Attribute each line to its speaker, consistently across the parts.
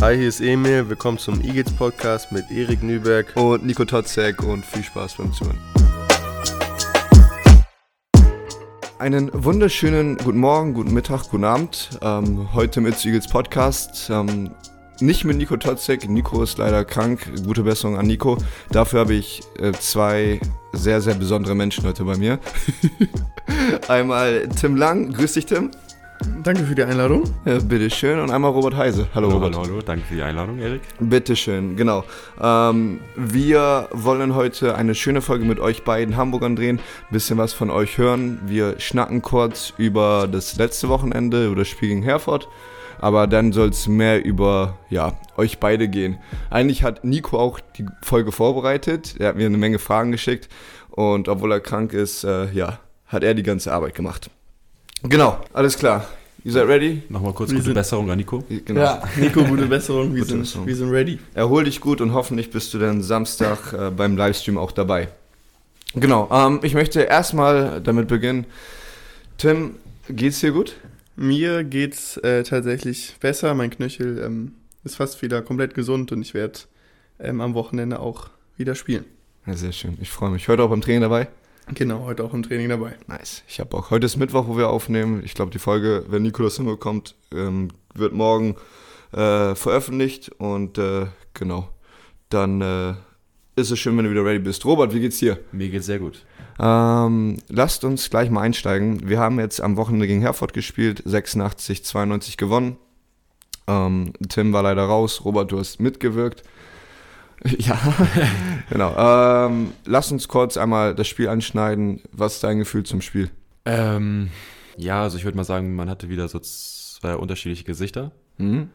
Speaker 1: Hi, hier ist Emil. Willkommen zum Eagles Podcast mit Erik Nüberg
Speaker 2: und Nico Totzek und viel Spaß beim Zuhören. Einen wunderschönen guten Morgen, guten Mittag, guten Abend. Ähm, heute mit Eagles Podcast. Ähm, nicht mit Nico Totzek. Nico ist leider krank. Gute Besserung an Nico. Dafür habe ich äh, zwei sehr, sehr besondere Menschen heute bei mir. Einmal Tim Lang. Grüß dich, Tim.
Speaker 3: Danke für die Einladung.
Speaker 2: Ja, bitteschön. Und einmal Robert Heise. Hallo,
Speaker 4: hallo
Speaker 2: Robert.
Speaker 4: Hallo, hallo. Danke für die Einladung, Erik.
Speaker 2: Bitteschön, genau. Ähm, wir wollen heute eine schöne Folge mit euch beiden Hamburgern drehen. Ein bisschen was von euch hören. Wir schnacken kurz über das letzte Wochenende, über das Spiel gegen Herford. Aber dann soll es mehr über ja, euch beide gehen. Eigentlich hat Nico auch die Folge vorbereitet. Er hat mir eine Menge Fragen geschickt. Und obwohl er krank ist, äh, ja, hat er die ganze Arbeit gemacht. Genau, alles klar. Ihr seid ready?
Speaker 4: Nochmal kurz
Speaker 3: Wir
Speaker 4: gute
Speaker 3: sind-
Speaker 4: Besserung an Nico.
Speaker 2: Genau.
Speaker 3: Ja, Nico, gute Besserung. Wir,
Speaker 2: Gute
Speaker 3: sind,
Speaker 2: Besserung.
Speaker 3: wir sind ready.
Speaker 2: Erhol dich gut und hoffentlich bist du dann Samstag äh, beim Livestream auch dabei. Genau, ähm, ich möchte erstmal damit beginnen. Tim, geht's dir gut?
Speaker 3: Mir geht's äh, tatsächlich besser. Mein Knöchel ähm, ist fast wieder komplett gesund und ich werde ähm, am Wochenende auch wieder spielen.
Speaker 2: Ja, sehr schön, ich freue mich. Heute auch beim Training dabei?
Speaker 3: Genau, heute auch im Training dabei.
Speaker 2: Nice. Ich habe auch, heute ist Mittwoch, wo wir aufnehmen. Ich glaube, die Folge, wenn Nikolas hinbekommt, ähm, wird morgen äh, veröffentlicht. Und äh, genau, dann äh, ist es schön, wenn du wieder ready bist. Robert, wie geht's dir?
Speaker 4: Mir geht's sehr gut.
Speaker 2: Ähm, lasst uns gleich mal einsteigen. Wir haben jetzt am Wochenende gegen Herford gespielt, 86, 92 gewonnen. Ähm, Tim war leider raus, Robert, du hast mitgewirkt. Ja, genau. Ähm, lass uns kurz einmal das Spiel anschneiden. Was ist dein Gefühl zum Spiel?
Speaker 4: Ähm, ja, also ich würde mal sagen, man hatte wieder so zwei unterschiedliche Gesichter.
Speaker 2: Mhm.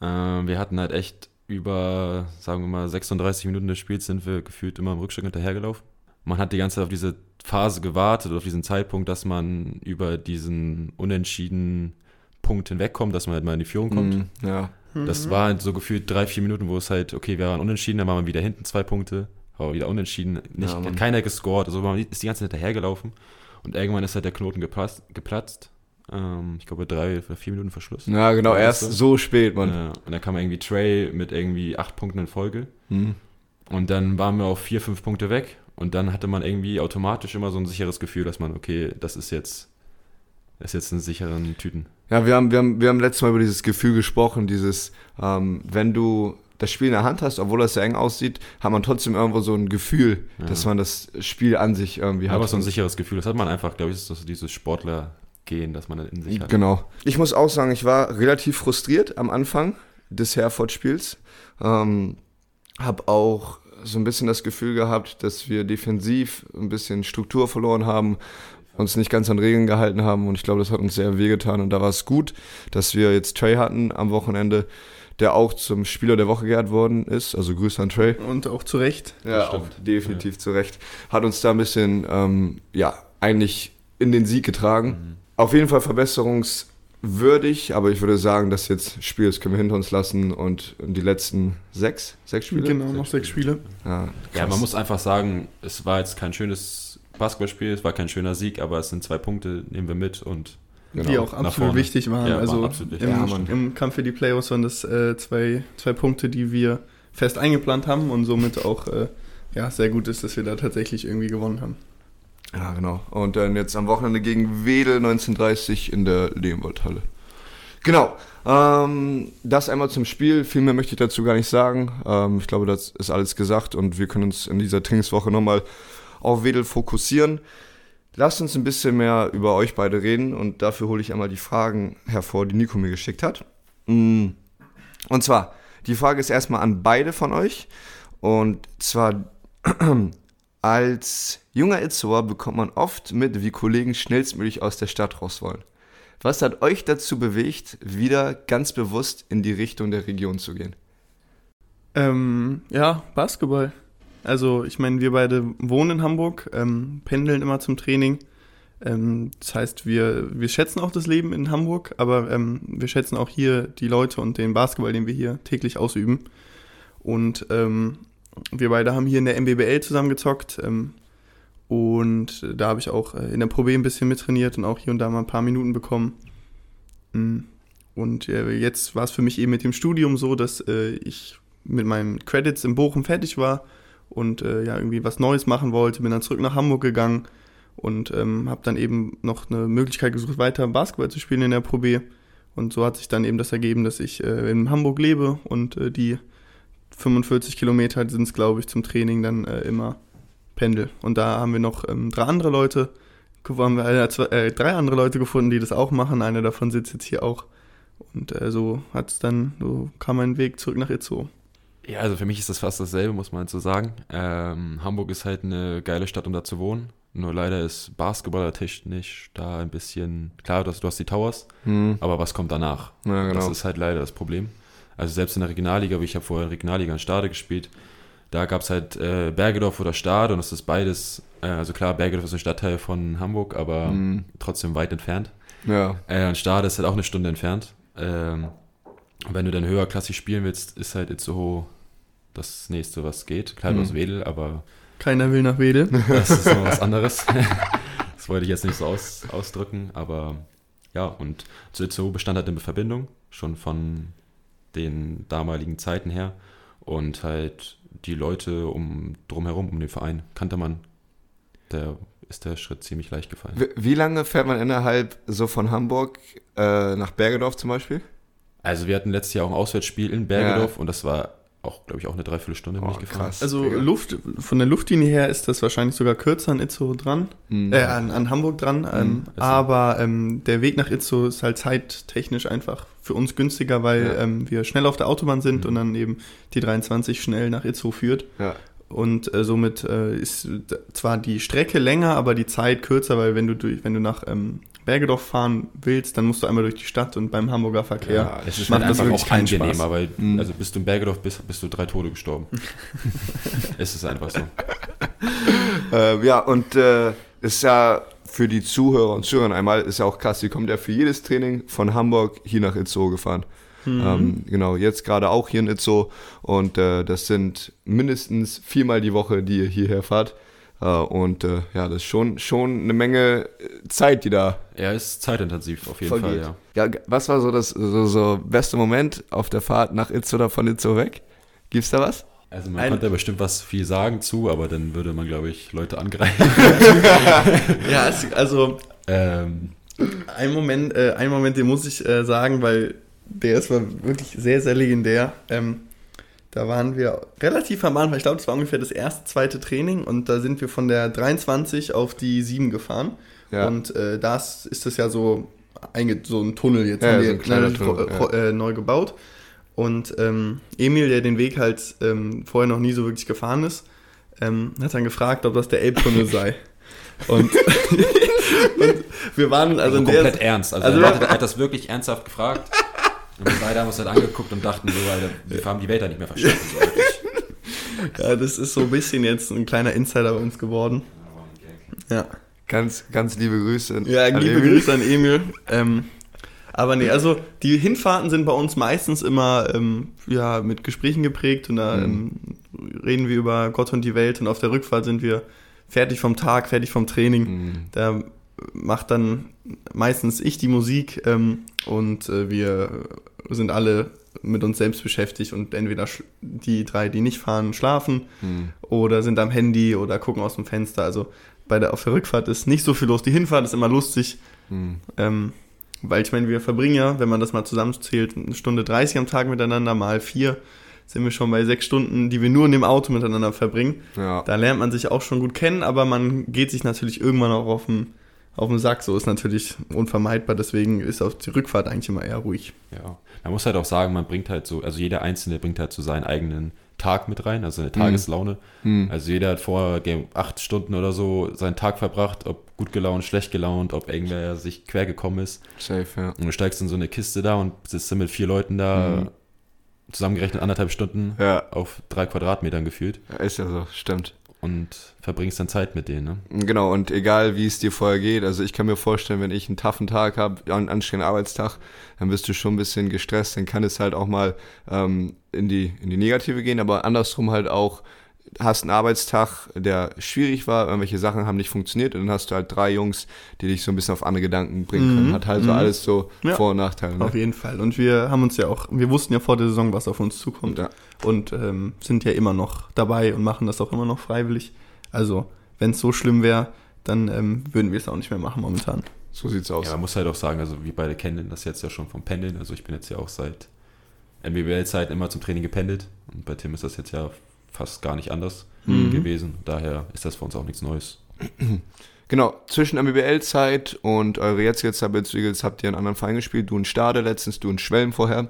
Speaker 4: Ähm, wir hatten halt echt über, sagen wir mal, 36 Minuten des Spiels sind wir gefühlt immer im Rückschritt hinterhergelaufen. Man hat die ganze Zeit auf diese Phase gewartet, auf diesen Zeitpunkt, dass man über diesen unentschiedenen Punkt hinwegkommt, dass man halt mal in die Führung kommt.
Speaker 2: Mhm, Ja.
Speaker 4: Das war halt so gefühlt drei, vier Minuten, wo es halt, okay, wir waren unentschieden, dann waren wir wieder hinten zwei Punkte, aber wieder unentschieden, nicht,
Speaker 2: Ja,
Speaker 4: hat keiner gescored, also man ist die ganze Zeit hinterhergelaufen und irgendwann ist halt der Knoten geplatzt, geplatzt. Ähm, ich glaube drei oder vier Minuten Verschluss.
Speaker 2: Ja, genau, erst
Speaker 4: so.
Speaker 2: spät, Mann.
Speaker 4: Ja, und dann kam irgendwie Trey mit irgendwie acht Punkten in Folge
Speaker 2: Mhm.
Speaker 4: und dann waren wir auf vier, fünf Punkte weg und dann hatte man irgendwie automatisch immer so ein sicheres Gefühl, dass man, okay, das ist jetzt, ist jetzt in sicheren Tüten.
Speaker 2: Ja, wir haben, wir, haben, wir haben letztes Mal über dieses Gefühl gesprochen, dieses, ähm, wenn du das Spiel in der Hand hast, obwohl das sehr eng aussieht, hat man trotzdem irgendwo so ein Gefühl,
Speaker 4: Ja.
Speaker 2: dass man das Spiel an sich irgendwie hat.
Speaker 4: Aber so ein sicheres Gefühl, das hat man einfach, glaube ich, ist so dieses Sportler-Gehen, dass man in sich hat.
Speaker 2: Genau. Ich muss auch sagen, ich war relativ frustriert am Anfang des Herford-Spiels. Ähm, hab auch so ein bisschen das Gefühl gehabt, dass wir defensiv ein bisschen Struktur verloren haben, uns nicht ganz an Regeln gehalten haben und ich glaube, das hat uns sehr wehgetan und da war es gut, dass wir jetzt Trey hatten am Wochenende, der auch zum Spieler der Woche geehrt worden ist. Also Grüße an Trey.
Speaker 3: Und auch zu Recht.
Speaker 2: Ja, auch definitiv zu Recht. Hat uns da ein bisschen, ähm, ja, eigentlich in den Sieg getragen. Auf jeden Fall verbesserungswürdig, aber ich würde sagen, das jetzt Spiel, das können wir hinter uns lassen und die letzten sechs, sechs Spiele?
Speaker 3: Genau, noch sechs Spiele.
Speaker 2: Ja,
Speaker 4: Ja,
Speaker 2: krass.
Speaker 4: man muss einfach sagen, es war jetzt kein schönes Basketballspiel, es war kein schöner Sieg, aber es sind zwei Punkte, nehmen wir mit und
Speaker 2: Genau.
Speaker 3: Die auch
Speaker 4: nach
Speaker 3: absolut
Speaker 4: vorne.
Speaker 3: wichtig waren.
Speaker 4: Ja,
Speaker 3: also
Speaker 4: absolut wichtig.
Speaker 3: im,
Speaker 2: Ja,
Speaker 3: im Kampf für die Playoffs waren das äh, zwei, zwei Punkte, die wir fest eingeplant haben und somit auch äh, ja, sehr gut ist, dass wir da tatsächlich irgendwie gewonnen haben.
Speaker 2: Ja, genau. Und dann jetzt am Wochenende gegen Wedel 1930 in der Leonwaldhalle. Genau. Ähm, das einmal zum Spiel. Viel mehr möchte ich dazu gar nicht sagen. Ähm, ich glaube, das ist alles gesagt und wir können uns in dieser Trainingswoche nochmal auf Wedel fokussieren. Lasst uns ein bisschen mehr über euch beide reden und dafür hole ich einmal die Fragen hervor, die Nico mir geschickt hat. Mm. Und zwar, die Frage ist erstmal an beide von euch. Und zwar als junger Itzehoer bekommt man oft mit, wie Kollegen schnellstmöglich aus der Stadt raus wollen. Was hat euch dazu bewegt, wieder ganz bewusst in die Richtung der Region zu gehen?
Speaker 3: Ähm, ja, Basketball. Also ich meine, wir beide wohnen in Hamburg, ähm, pendeln immer zum Training. Ähm, das heißt, wir, wir schätzen auch das Leben in Hamburg, aber ähm, wir schätzen auch hier die Leute und den Basketball, den wir hier täglich ausüben. Und ähm, wir beide haben hier in der MBBL zusammengezockt. Ähm, und da habe ich auch äh, in der Pro B ein bisschen mittrainiert und auch hier und da mal ein paar Minuten bekommen. Mm. Und äh, jetzt war es für mich eben mit dem Studium so, dass äh, ich mit meinen Credits in Bochum fertig war und äh, ja irgendwie was Neues machen wollte. Bin dann zurück nach Hamburg gegangen und ähm, habe dann eben noch eine Möglichkeit gesucht, weiter Basketball zu spielen in der Pro B. Und so hat sich dann eben das ergeben, dass ich äh, in Hamburg lebe und äh, die 45 Kilometer sind es, glaube ich, zum Training dann äh, immer pendel. Und da haben wir noch ähm, drei andere Leute, haben wir äh, zwei, äh, drei andere Leute gefunden, die das auch machen. Einer davon sitzt jetzt hier auch. Und so hat es dann, so kam mein Weg zurück nach Itzehoe.
Speaker 4: Ja, also für mich ist das fast dasselbe, muss man halt so sagen. Ähm, Hamburg ist halt eine geile Stadt, um da zu wohnen. Nur leider ist basketballertechnisch da ein bisschen, klar, du hast, du hast die Towers,
Speaker 2: Hm.
Speaker 4: aber was kommt danach?
Speaker 2: Ja, genau.
Speaker 4: Das ist halt leider das Problem. Also selbst in der Regionalliga, wie ich habe vorher in der Regionalliga in Stade gespielt, da gab es halt äh, Bergedorf oder Stade und das ist beides, äh, also klar, Bergedorf ist ein Stadtteil von Hamburg, aber
Speaker 2: Hm.
Speaker 4: trotzdem weit entfernt.
Speaker 2: Ja.
Speaker 4: Äh, und Stade ist halt auch eine Stunde entfernt. Ähm, wenn du dann höherklassig spielen willst, ist halt Itzehoe das nächste, was geht. Klar,
Speaker 2: Mhm.
Speaker 4: hast Wedel, aber
Speaker 3: Keiner will nach Wedel.
Speaker 4: das ist noch was anderes. das wollte ich jetzt nicht so aus, ausdrücken, aber ja, und zu Itzehoe bestand halt eine Verbindung, schon von den damaligen Zeiten her. Und halt die Leute um drumherum, um den Verein, kannte man. Da ist der Schritt ziemlich leicht gefallen.
Speaker 2: Wie, wie lange fährt man innerhalb so von Hamburg äh, nach Bergedorf zum Beispiel?
Speaker 4: Also wir hatten letztes Jahr auch ein Auswärtsspiel in Bergedorf und das war auch, glaube ich, auch eine Dreiviertelstunde bin
Speaker 2: Oh,
Speaker 4: ich gefahren.
Speaker 2: krass.
Speaker 3: Also
Speaker 2: Digga.
Speaker 3: Luft, von der Luftlinie her ist das wahrscheinlich sogar kürzer an Itzehoe dran,
Speaker 2: Hm.
Speaker 3: äh, an, an Hamburg dran. Ähm,
Speaker 4: ist so.
Speaker 3: aber ähm, der Weg nach Itzehoe ist halt zeittechnisch einfach für uns günstiger, weil
Speaker 2: Ja.
Speaker 3: ähm, wir schnell auf der Autobahn sind
Speaker 4: Mhm.
Speaker 3: und dann eben die 23 schnell nach Itzehoe führt.
Speaker 2: Ja.
Speaker 3: Und äh, somit äh, ist zwar die Strecke länger, aber die Zeit kürzer, weil wenn du durch, wenn du nach ähm, Bergedorf fahren willst, dann musst du einmal durch die Stadt und beim Hamburger Verkehr.
Speaker 2: Ja,
Speaker 4: es ist
Speaker 3: macht
Speaker 4: halt
Speaker 3: das
Speaker 4: einfach
Speaker 3: wirklich
Speaker 4: auch
Speaker 3: keinen
Speaker 4: angenehmer,
Speaker 3: Spaß.
Speaker 4: weil
Speaker 2: Mhm.
Speaker 4: also bis du in Bergedorf bist, bist du drei Tode gestorben. es ist einfach so.
Speaker 2: Äh, ja, und äh, ist ja für die Zuhörer und Zuhörer einmal, ist ja auch krass, die kommt ja für jedes Training von Hamburg hier nach Itzehoe gefahren. Ähm, genau, jetzt gerade auch hier in Itzehoe und äh, das sind mindestens viermal die Woche, die ihr hierher fahrt. Äh, und äh, ja, das ist schon, schon eine Menge äh, Zeit, die da
Speaker 4: Er ist zeitintensiv auf jeden
Speaker 2: vergeht.
Speaker 4: Fall, ja.
Speaker 2: Ja, was war so das so, so beste Moment auf der Fahrt nach Itzehoe oder von Itzehoe weg? Gibt's da was?
Speaker 4: Also man
Speaker 3: Ein-
Speaker 4: konnte bestimmt was viel sagen zu, aber dann würde man, glaube ich, Leute angreifen.
Speaker 3: Ja, also
Speaker 4: ähm,
Speaker 3: Ein Moment, äh, ein Moment, den muss ich äh, sagen, weil der ist wirklich sehr, sehr legendär. Ähm, da waren wir relativ am Anfang, ich glaube, das war ungefähr das erste, zweite Training und da sind wir von der 23 auf die 7 gefahren.
Speaker 2: Ja.
Speaker 3: Und äh, das ist das ja so, so ein Tunnel jetzt,
Speaker 2: Ja,
Speaker 3: haben
Speaker 2: so
Speaker 3: die
Speaker 2: ein Tunnel,
Speaker 3: ro- äh, neu gebaut. Und ähm, Emil, der den Weg halt ähm, vorher noch nie so wirklich gefahren ist, ähm, hat dann gefragt, ob das der Elbtunnel sei. Und, und wir waren also
Speaker 4: also
Speaker 3: in der,
Speaker 4: komplett ernst. Also,
Speaker 3: also-
Speaker 4: er, hat, er hat das wirklich ernsthaft gefragt. Und wir beide haben uns halt angeguckt und dachten so, Alter, wir haben die Welt da nicht mehr verstanden. So.
Speaker 3: Ja, das ist so ein bisschen jetzt ein kleiner Insider bei uns geworden. Ja,
Speaker 2: Ganz, ganz liebe Grüße.
Speaker 3: ja
Speaker 2: an
Speaker 3: liebe
Speaker 2: Emil.
Speaker 3: Grüße an Emil. Ähm, aber nee, also die Hinfahrten sind bei uns meistens immer ähm, ja, mit Gesprächen geprägt und da ähm, reden wir über Gott und die Welt und auf der Rückfahrt sind wir fertig vom Tag, fertig vom Training.
Speaker 2: Mhm.
Speaker 3: Da macht dann meistens ich die Musik ähm, und äh, wir sind alle mit uns selbst beschäftigt und entweder die drei, die nicht fahren, schlafen
Speaker 2: Mhm.
Speaker 3: oder sind am Handy oder gucken aus dem Fenster. Also bei der, auf der Rückfahrt ist nicht so viel los. Die Hinfahrt ist immer lustig,
Speaker 2: Mhm.
Speaker 3: ähm, weil ich meine, wir verbringen ja, wenn man das mal zusammenzählt, eine Stunde 30 am Tag miteinander, mal vier, sind wir schon bei sechs Stunden, die wir nur in dem Auto miteinander verbringen.
Speaker 2: Ja.
Speaker 3: Da lernt man sich auch schon gut kennen, aber man geht sich natürlich irgendwann auch auf den, auf den Sack. So ist natürlich unvermeidbar, deswegen ist auf die Rückfahrt eigentlich immer eher ruhig.
Speaker 4: Ja, man muss halt auch sagen, man bringt halt so, also jeder Einzelne bringt halt so seinen eigenen Tag mit rein, also seine Tageslaune.
Speaker 2: Mhm.
Speaker 4: Also jeder hat vor Game acht Stunden oder so seinen Tag verbracht, ob gut gelaunt, schlecht gelaunt, ob irgendwer sich quer gekommen ist.
Speaker 2: Safe, ja.
Speaker 4: Und du steigst in so eine Kiste da und sitzt dann mit vier Leuten da,
Speaker 2: Mhm.
Speaker 4: zusammengerechnet anderthalb Stunden
Speaker 2: Ja,
Speaker 4: auf drei Quadratmetern gefühlt
Speaker 2: ist ja so, stimmt.
Speaker 4: Und verbringst dann Zeit mit denen. Ne?
Speaker 2: Genau, und egal wie es dir vorher geht, also ich kann mir vorstellen, wenn ich einen taffen Tag habe, einen anstrengenden Arbeitstag, dann bist du schon ein bisschen gestresst, dann kann es halt auch mal ähm, in, die, in die Negative gehen, aber andersrum halt auch hast einen Arbeitstag, der schwierig war, irgendwelche Sachen haben nicht funktioniert und dann hast du halt drei Jungs, die dich so ein bisschen auf andere Gedanken bringen können.
Speaker 3: Mhm.
Speaker 2: Hat halt so
Speaker 3: Mhm.
Speaker 2: alles so
Speaker 3: Ja.
Speaker 2: Vor- und Nachteile. Ne?
Speaker 3: Auf jeden Fall. Und wir haben uns ja auch, wir wussten ja vor der Saison, was auf uns zukommt.
Speaker 2: Ja.
Speaker 3: Und ähm, sind ja immer noch dabei und machen das auch immer noch freiwillig. Also, wenn es so schlimm wäre, dann ähm, würden wir es auch nicht mehr machen momentan.
Speaker 2: So sieht's aus.
Speaker 4: Ja, man muss halt auch sagen, also wir beide kennen das jetzt ja schon vom Pendeln. Also ich bin jetzt ja auch seit NBBL-Zeiten immer zum Training gependelt. Und bei Tim ist das jetzt ja fast gar nicht anders
Speaker 3: Mhm.
Speaker 4: gewesen. Daher ist das für uns auch nichts Neues.
Speaker 2: Genau, zwischen MBBL-Zeit und eure jetzige Zeit bei habt ihr einen anderen Verein gespielt. Du in Stade letztens, du in Schwelm vorher.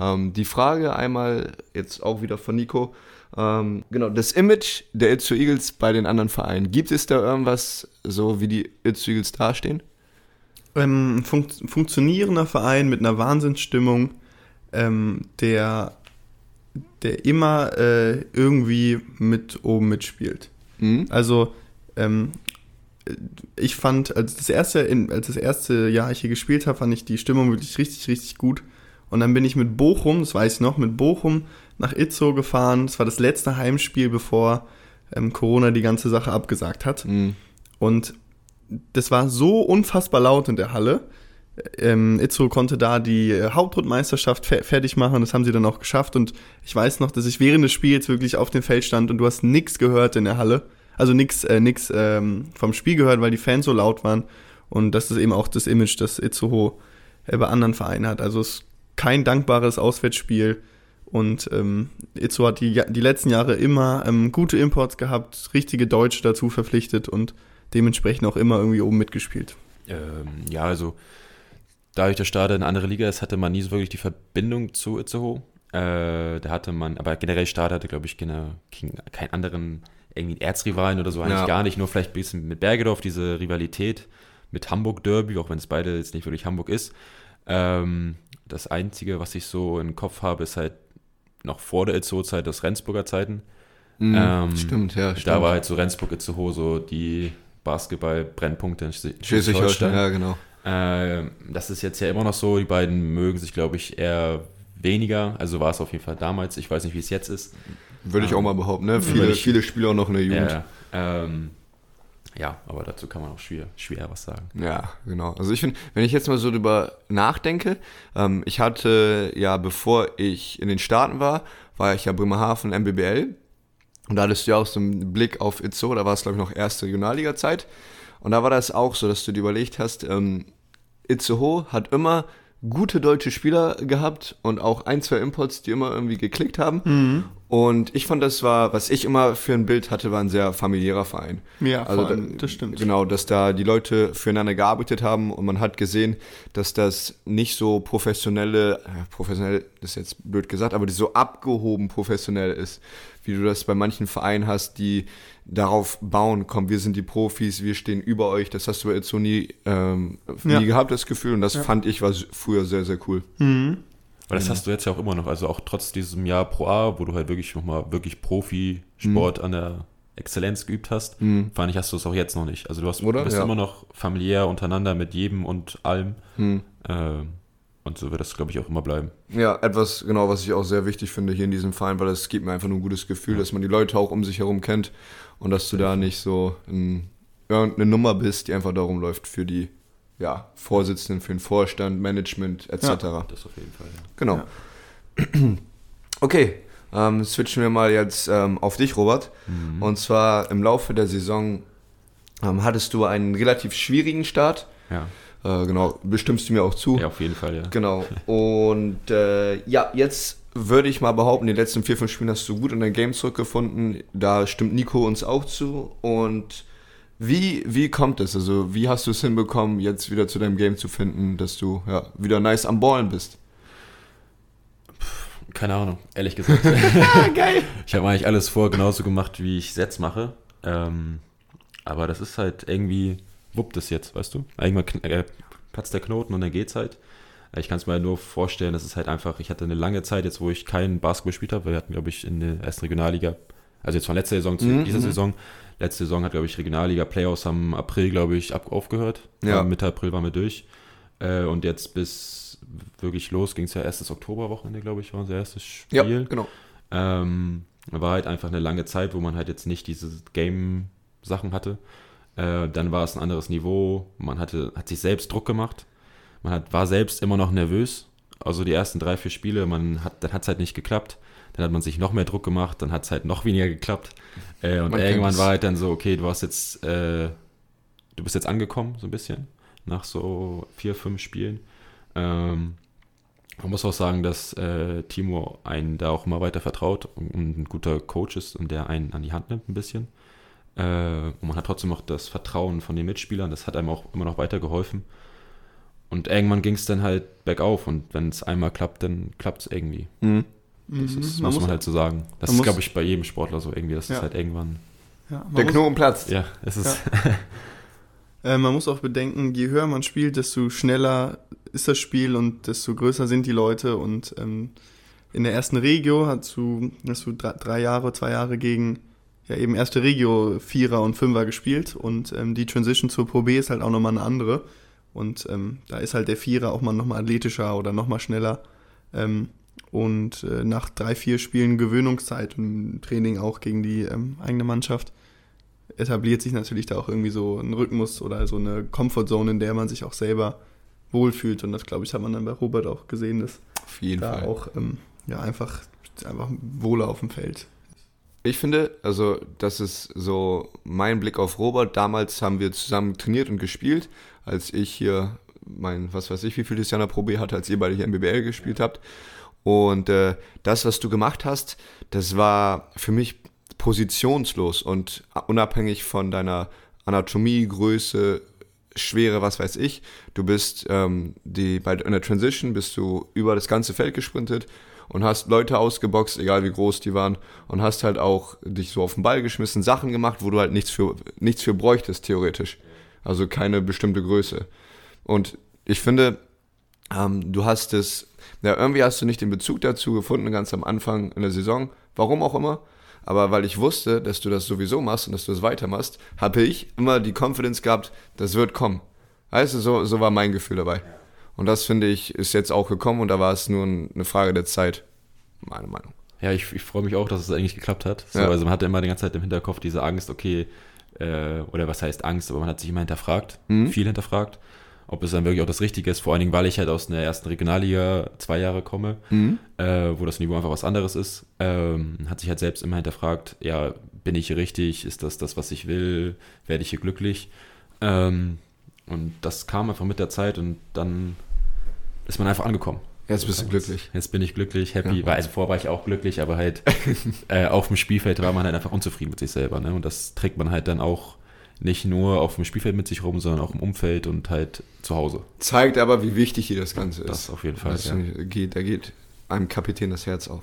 Speaker 2: Ähm, die Frage einmal jetzt auch wieder von Nico. Ähm, genau, das Image der Itzu Eagles bei den anderen Vereinen. Gibt es da irgendwas, so wie die Itzu Eagles dastehen?
Speaker 3: Ähm, fun funktionierender Verein mit einer Wahnsinnsstimmung, ähm, der, der immer äh, irgendwie mit oben mitspielt.
Speaker 2: Mhm.
Speaker 3: Also, ähm, ich fand, als das, erste, als das erste Jahr ich hier gespielt habe, fand ich die Stimmung wirklich richtig, richtig gut. Und dann bin ich mit Bochum, das weiß ich noch, mit Bochum nach Itzo gefahren. Das war das letzte Heimspiel, bevor ähm, Corona die ganze Sache abgesagt hat.
Speaker 2: Mhm.
Speaker 3: Und das war so unfassbar laut in der Halle. Ähm, Itzo konnte da die äh, Hauptrundmeisterschaft fe fertig machen, das haben sie dann auch geschafft. Und ich weiß noch, dass ich während des Spiels wirklich auf dem Feld stand und du hast nichts gehört in der Halle. Also nichts äh, nix, ähm, vom Spiel gehört, weil die Fans so laut waren. Und das ist eben auch das Image, das Itzehoe äh, bei anderen Vereinen hat. Also es kein dankbares Auswärtsspiel. Und ähm, Itzehoe hat die, die letzten Jahre immer ähm, gute Imports gehabt, richtige Deutsche dazu verpflichtet und dementsprechend auch immer irgendwie oben mitgespielt.
Speaker 4: Ähm, ja, also dadurch, dass Stade eine andere Liga ist, hatte man nie so wirklich die Verbindung zu Itzehoe. Äh, da hatte man, aber generell Stade hatte, glaube ich, keine, keinen anderen irgendwie Erzrivalen oder so, eigentlich
Speaker 2: Ja.
Speaker 4: gar nicht. Nur vielleicht ein bisschen mit Bergedorf, diese Rivalität mit Hamburg Derby, auch wenn es beide jetzt nicht wirklich Hamburg ist. Ähm, das Einzige, was ich so im Kopf habe, ist halt noch vor der Itzehoe-Zeit, das Rendsburger Zeiten.
Speaker 2: Mhm.
Speaker 4: Ähm,
Speaker 2: stimmt, ja, stimmt.
Speaker 4: Da war halt so Rendsburg Itzehoe so die Basketball-Brennpunkte in Schleswig-
Speaker 2: Schleswig-Holstein, ja, genau.
Speaker 4: äh, das ist jetzt ja immer noch so. Die beiden mögen sich, glaube ich, eher weniger. Also war es auf jeden Fall damals. Ich weiß nicht, wie es jetzt ist.
Speaker 2: Würde ich
Speaker 4: Ähm,
Speaker 2: auch mal behaupten, ne? Viele,
Speaker 4: ich-
Speaker 2: viele Spieler auch noch in der Jugend.
Speaker 4: Ja, ähm, ja, aber dazu kann man auch schwer, schwer was sagen.
Speaker 2: Ja, genau. Also ich finde, wenn ich jetzt mal so drüber nachdenke, ähm, ich hatte ja, bevor ich in den Staaten war, war ich ja Bremerhaven MBBL. Und da hattest du ja auch so einen Blick auf Itzo, da war es, glaube ich, noch erste Regionalliga-Zeit. Und da war das auch so, dass du dir überlegt hast, ähm, Itzehoe hat immer gute deutsche Spieler gehabt und auch ein, zwei Imports, die immer irgendwie geklickt haben. Und ich fand, das war, was ich immer für ein Bild hatte, war ein sehr familiärer Verein.
Speaker 3: Ja,
Speaker 2: Also
Speaker 3: allem,
Speaker 2: da-
Speaker 3: das stimmt.
Speaker 2: Genau, dass da die Leute füreinander gearbeitet haben und man hat gesehen, dass das nicht so professionelle, äh, professionell ist jetzt blöd gesagt, aber die so abgehoben professionell ist, wie du das bei manchen Vereinen hast, die darauf bauen, komm, wir sind die Profis, wir stehen über euch. Das hast du jetzt so nie, ähm, nie
Speaker 3: Ja.
Speaker 2: gehabt, das Gefühl. Und das fand ich war früher sehr, sehr cool.
Speaker 3: Mhm.
Speaker 4: Aber das hast du jetzt ja auch immer noch. Also auch trotz diesem Jahr Pro A, wo du halt wirklich nochmal wirklich Profisport an der Exzellenz geübt hast, fand ich, hast du es auch jetzt noch nicht. Also du hast,
Speaker 2: Oder?
Speaker 4: bist
Speaker 2: Ja.
Speaker 4: immer noch familiär untereinander mit jedem und allem.
Speaker 2: Hm.
Speaker 4: Ähm, und so wird das, glaube ich, auch immer bleiben.
Speaker 2: Ja, etwas, genau, was ich auch sehr wichtig finde hier in diesem Verein, weil es gibt mir einfach nur ein gutes Gefühl, dass man die Leute auch um sich herum kennt und dass du da nicht so ein, irgendeine Nummer bist, die einfach darum läuft für die ja, Vorsitzenden, für den Vorstand, Management etc.
Speaker 4: Das auf jeden Fall. Ja.
Speaker 2: Genau.
Speaker 3: Ja.
Speaker 2: Okay, ähm, switchen wir mal jetzt ähm, auf dich, Robert.
Speaker 4: Mhm.
Speaker 2: Und zwar im Laufe der Saison ähm, hattest du einen relativ schwierigen Start.
Speaker 4: Ja.
Speaker 2: Äh, genau, bestimmst du mir auch zu.
Speaker 4: ja, auf jeden Fall, ja.
Speaker 2: Genau. Und äh, ja, jetzt würde ich mal behaupten, die letzten vier, fünf Spiele hast du gut in dein Game zurückgefunden. Da stimmt Nico uns auch zu. Und wie, wie kommt es? Also, wie hast du es hinbekommen, jetzt wieder zu deinem Game zu finden, dass du ja, wieder nice am Ballen bist?
Speaker 4: Keine Ahnung, ehrlich gesagt.
Speaker 2: Geil.
Speaker 4: Ich habe eigentlich alles vor genauso gemacht, wie ich es jetzt mache. Ähm, aber das ist halt irgendwie, wuppt es jetzt, weißt du? Irgendwann äh, platzt der Knoten und dann geht's halt. Ich kann es mir halt nur vorstellen, das ist halt einfach, ich hatte eine lange Zeit jetzt, wo ich keinen Basketball gespielt habe. Wir hatten, glaube ich, in der ersten Regionalliga, also jetzt von letzter Saison zu
Speaker 2: Mhm,
Speaker 4: dieser
Speaker 2: mhm.
Speaker 4: Saison, letzte Saison hat, glaube ich, Regionalliga Playoffs am April, glaube ich, ab, aufgehört.
Speaker 2: Ja.
Speaker 4: Mitte April waren wir durch. Äh, und jetzt bis wirklich los ging es ja erstes Oktoberwochenende, glaube ich, war unser erstes
Speaker 2: Ja,
Speaker 4: Spiel.
Speaker 2: genau.
Speaker 4: Ähm, War halt einfach eine lange Zeit, wo man halt jetzt nicht diese Game-Sachen hatte. Äh, dann war es ein anderes Niveau. Man hatte, hat sich selbst Druck gemacht. Man hat, war selbst immer noch nervös. Also die ersten drei, vier Spiele, man hat, dann hat es halt nicht geklappt. Dann hat man sich noch mehr Druck gemacht, dann hat es halt noch weniger geklappt. Äh, und
Speaker 2: Man
Speaker 4: irgendwann war halt dann so, okay, du hast jetzt, äh, du bist jetzt angekommen, so ein bisschen, nach so vier, fünf Spielen. Ähm, man muss auch sagen, dass äh, Timo einen da auch immer weiter vertraut und ein guter Coach ist und der einen an die Hand nimmt ein bisschen. Äh, und man hat trotzdem noch das Vertrauen von den Mitspielern, das hat einem auch immer noch weitergeholfen. Und irgendwann ging es dann halt bergauf und wenn es einmal klappt, dann klappt es irgendwie.
Speaker 2: Mhm.
Speaker 4: Das
Speaker 3: Mhm.
Speaker 4: ist,
Speaker 3: Man
Speaker 4: muss man halt so sagen. Das ist, glaube ich, bei jedem Sportler so irgendwie. Das
Speaker 3: Ja.
Speaker 4: ist halt irgendwann.
Speaker 3: ja, man
Speaker 2: Der Knoten platzt.
Speaker 4: Ja, es ist.
Speaker 3: Äh, man muss auch bedenken, je höher man spielt, desto schneller ist das Spiel und desto größer sind die Leute. Und ähm, in der ersten Regio hast du, hast du drei, drei Jahre, zwei Jahre gegen ja eben erste Regio Vierer und Fünfer gespielt und ähm, die Transition zur Pro B ist halt auch nochmal eine andere. Und ähm, da ist halt der Vierer auch mal nochmal athletischer oder nochmal schneller. Ähm, und äh, nach drei, vier Spielen Gewöhnungszeit im Training auch gegen die ähm, eigene Mannschaft etabliert sich natürlich da auch irgendwie so ein Rhythmus oder so eine Comfortzone, in der man sich auch selber wohlfühlt. Und das, glaube ich, hat man dann bei Robert auch gesehen, dass
Speaker 2: Auf jeden
Speaker 3: da
Speaker 2: Fall.
Speaker 3: auch ähm, ja, einfach, einfach wohler auf dem Feld.
Speaker 2: Ich finde, also das ist so mein Blick auf Robert. Damals haben wir zusammen trainiert und gespielt, als ich hier mein, was weiß ich, wie viel das Jahr in der Pro B hatte, als ihr beide hier im BBL gespielt habt. Und äh, das, was du gemacht hast, das war für mich positionslos und unabhängig von deiner Anatomie, Größe, Schwere, was weiß ich. Du bist ähm, die, bei, in der Transition bist du über das ganze Feld gesprintet und hast Leute ausgeboxt, egal wie groß die waren, und hast halt auch dich so auf den Ball geschmissen, Sachen gemacht, wo du halt nichts für, nichts für bräuchtest, theoretisch. Also keine bestimmte Größe. Und ich finde, ähm, du hast es, ja, irgendwie hast du nicht den Bezug dazu gefunden, ganz am Anfang in der Saison, warum auch immer. Aber weil ich wusste, dass du das sowieso machst und dass du es weitermachst, habe ich immer die Confidence gehabt, das wird kommen. Weißt du, so, so war mein Gefühl dabei. Und das finde ich, ist jetzt auch gekommen und da war es nur ein- eine Frage der Zeit. Meine Meinung.
Speaker 4: Ja, ich, ich freue mich auch, dass es eigentlich geklappt hat. So,
Speaker 2: Ja.
Speaker 4: Also man hatte immer die ganze Zeit im Hinterkopf diese Angst, okay, äh, oder was heißt Angst, aber man hat sich immer hinterfragt,
Speaker 2: Mhm.
Speaker 4: viel hinterfragt, ob es dann wirklich auch das Richtige ist, vor allen Dingen, weil ich halt aus einer ersten Regionalliga zwei Jahre komme, äh, wo das Niveau einfach was anderes ist, ähm, hat sich halt selbst immer hinterfragt, ja, bin ich hier richtig, ist das das, was ich will, werde ich hier glücklich? Ähm, und das kam einfach mit der Zeit und dann ist man einfach angekommen.
Speaker 2: Jetzt bist du glücklich.
Speaker 4: Jetzt bin ich glücklich, happy.
Speaker 2: Ja.
Speaker 4: Weil, also vorher war ich auch glücklich, aber halt äh, auf dem Spielfeld war man halt einfach unzufrieden mit sich selber. Ne? Und das trägt man halt dann auch nicht nur auf dem Spielfeld mit sich rum, sondern auch im Umfeld und halt zu Hause.
Speaker 2: Zeigt aber, wie wichtig hier das Ganze ist.
Speaker 4: Das auf jeden Fall.
Speaker 2: Das
Speaker 4: Ja.
Speaker 2: geht, da geht einem Kapitän das Herz auf.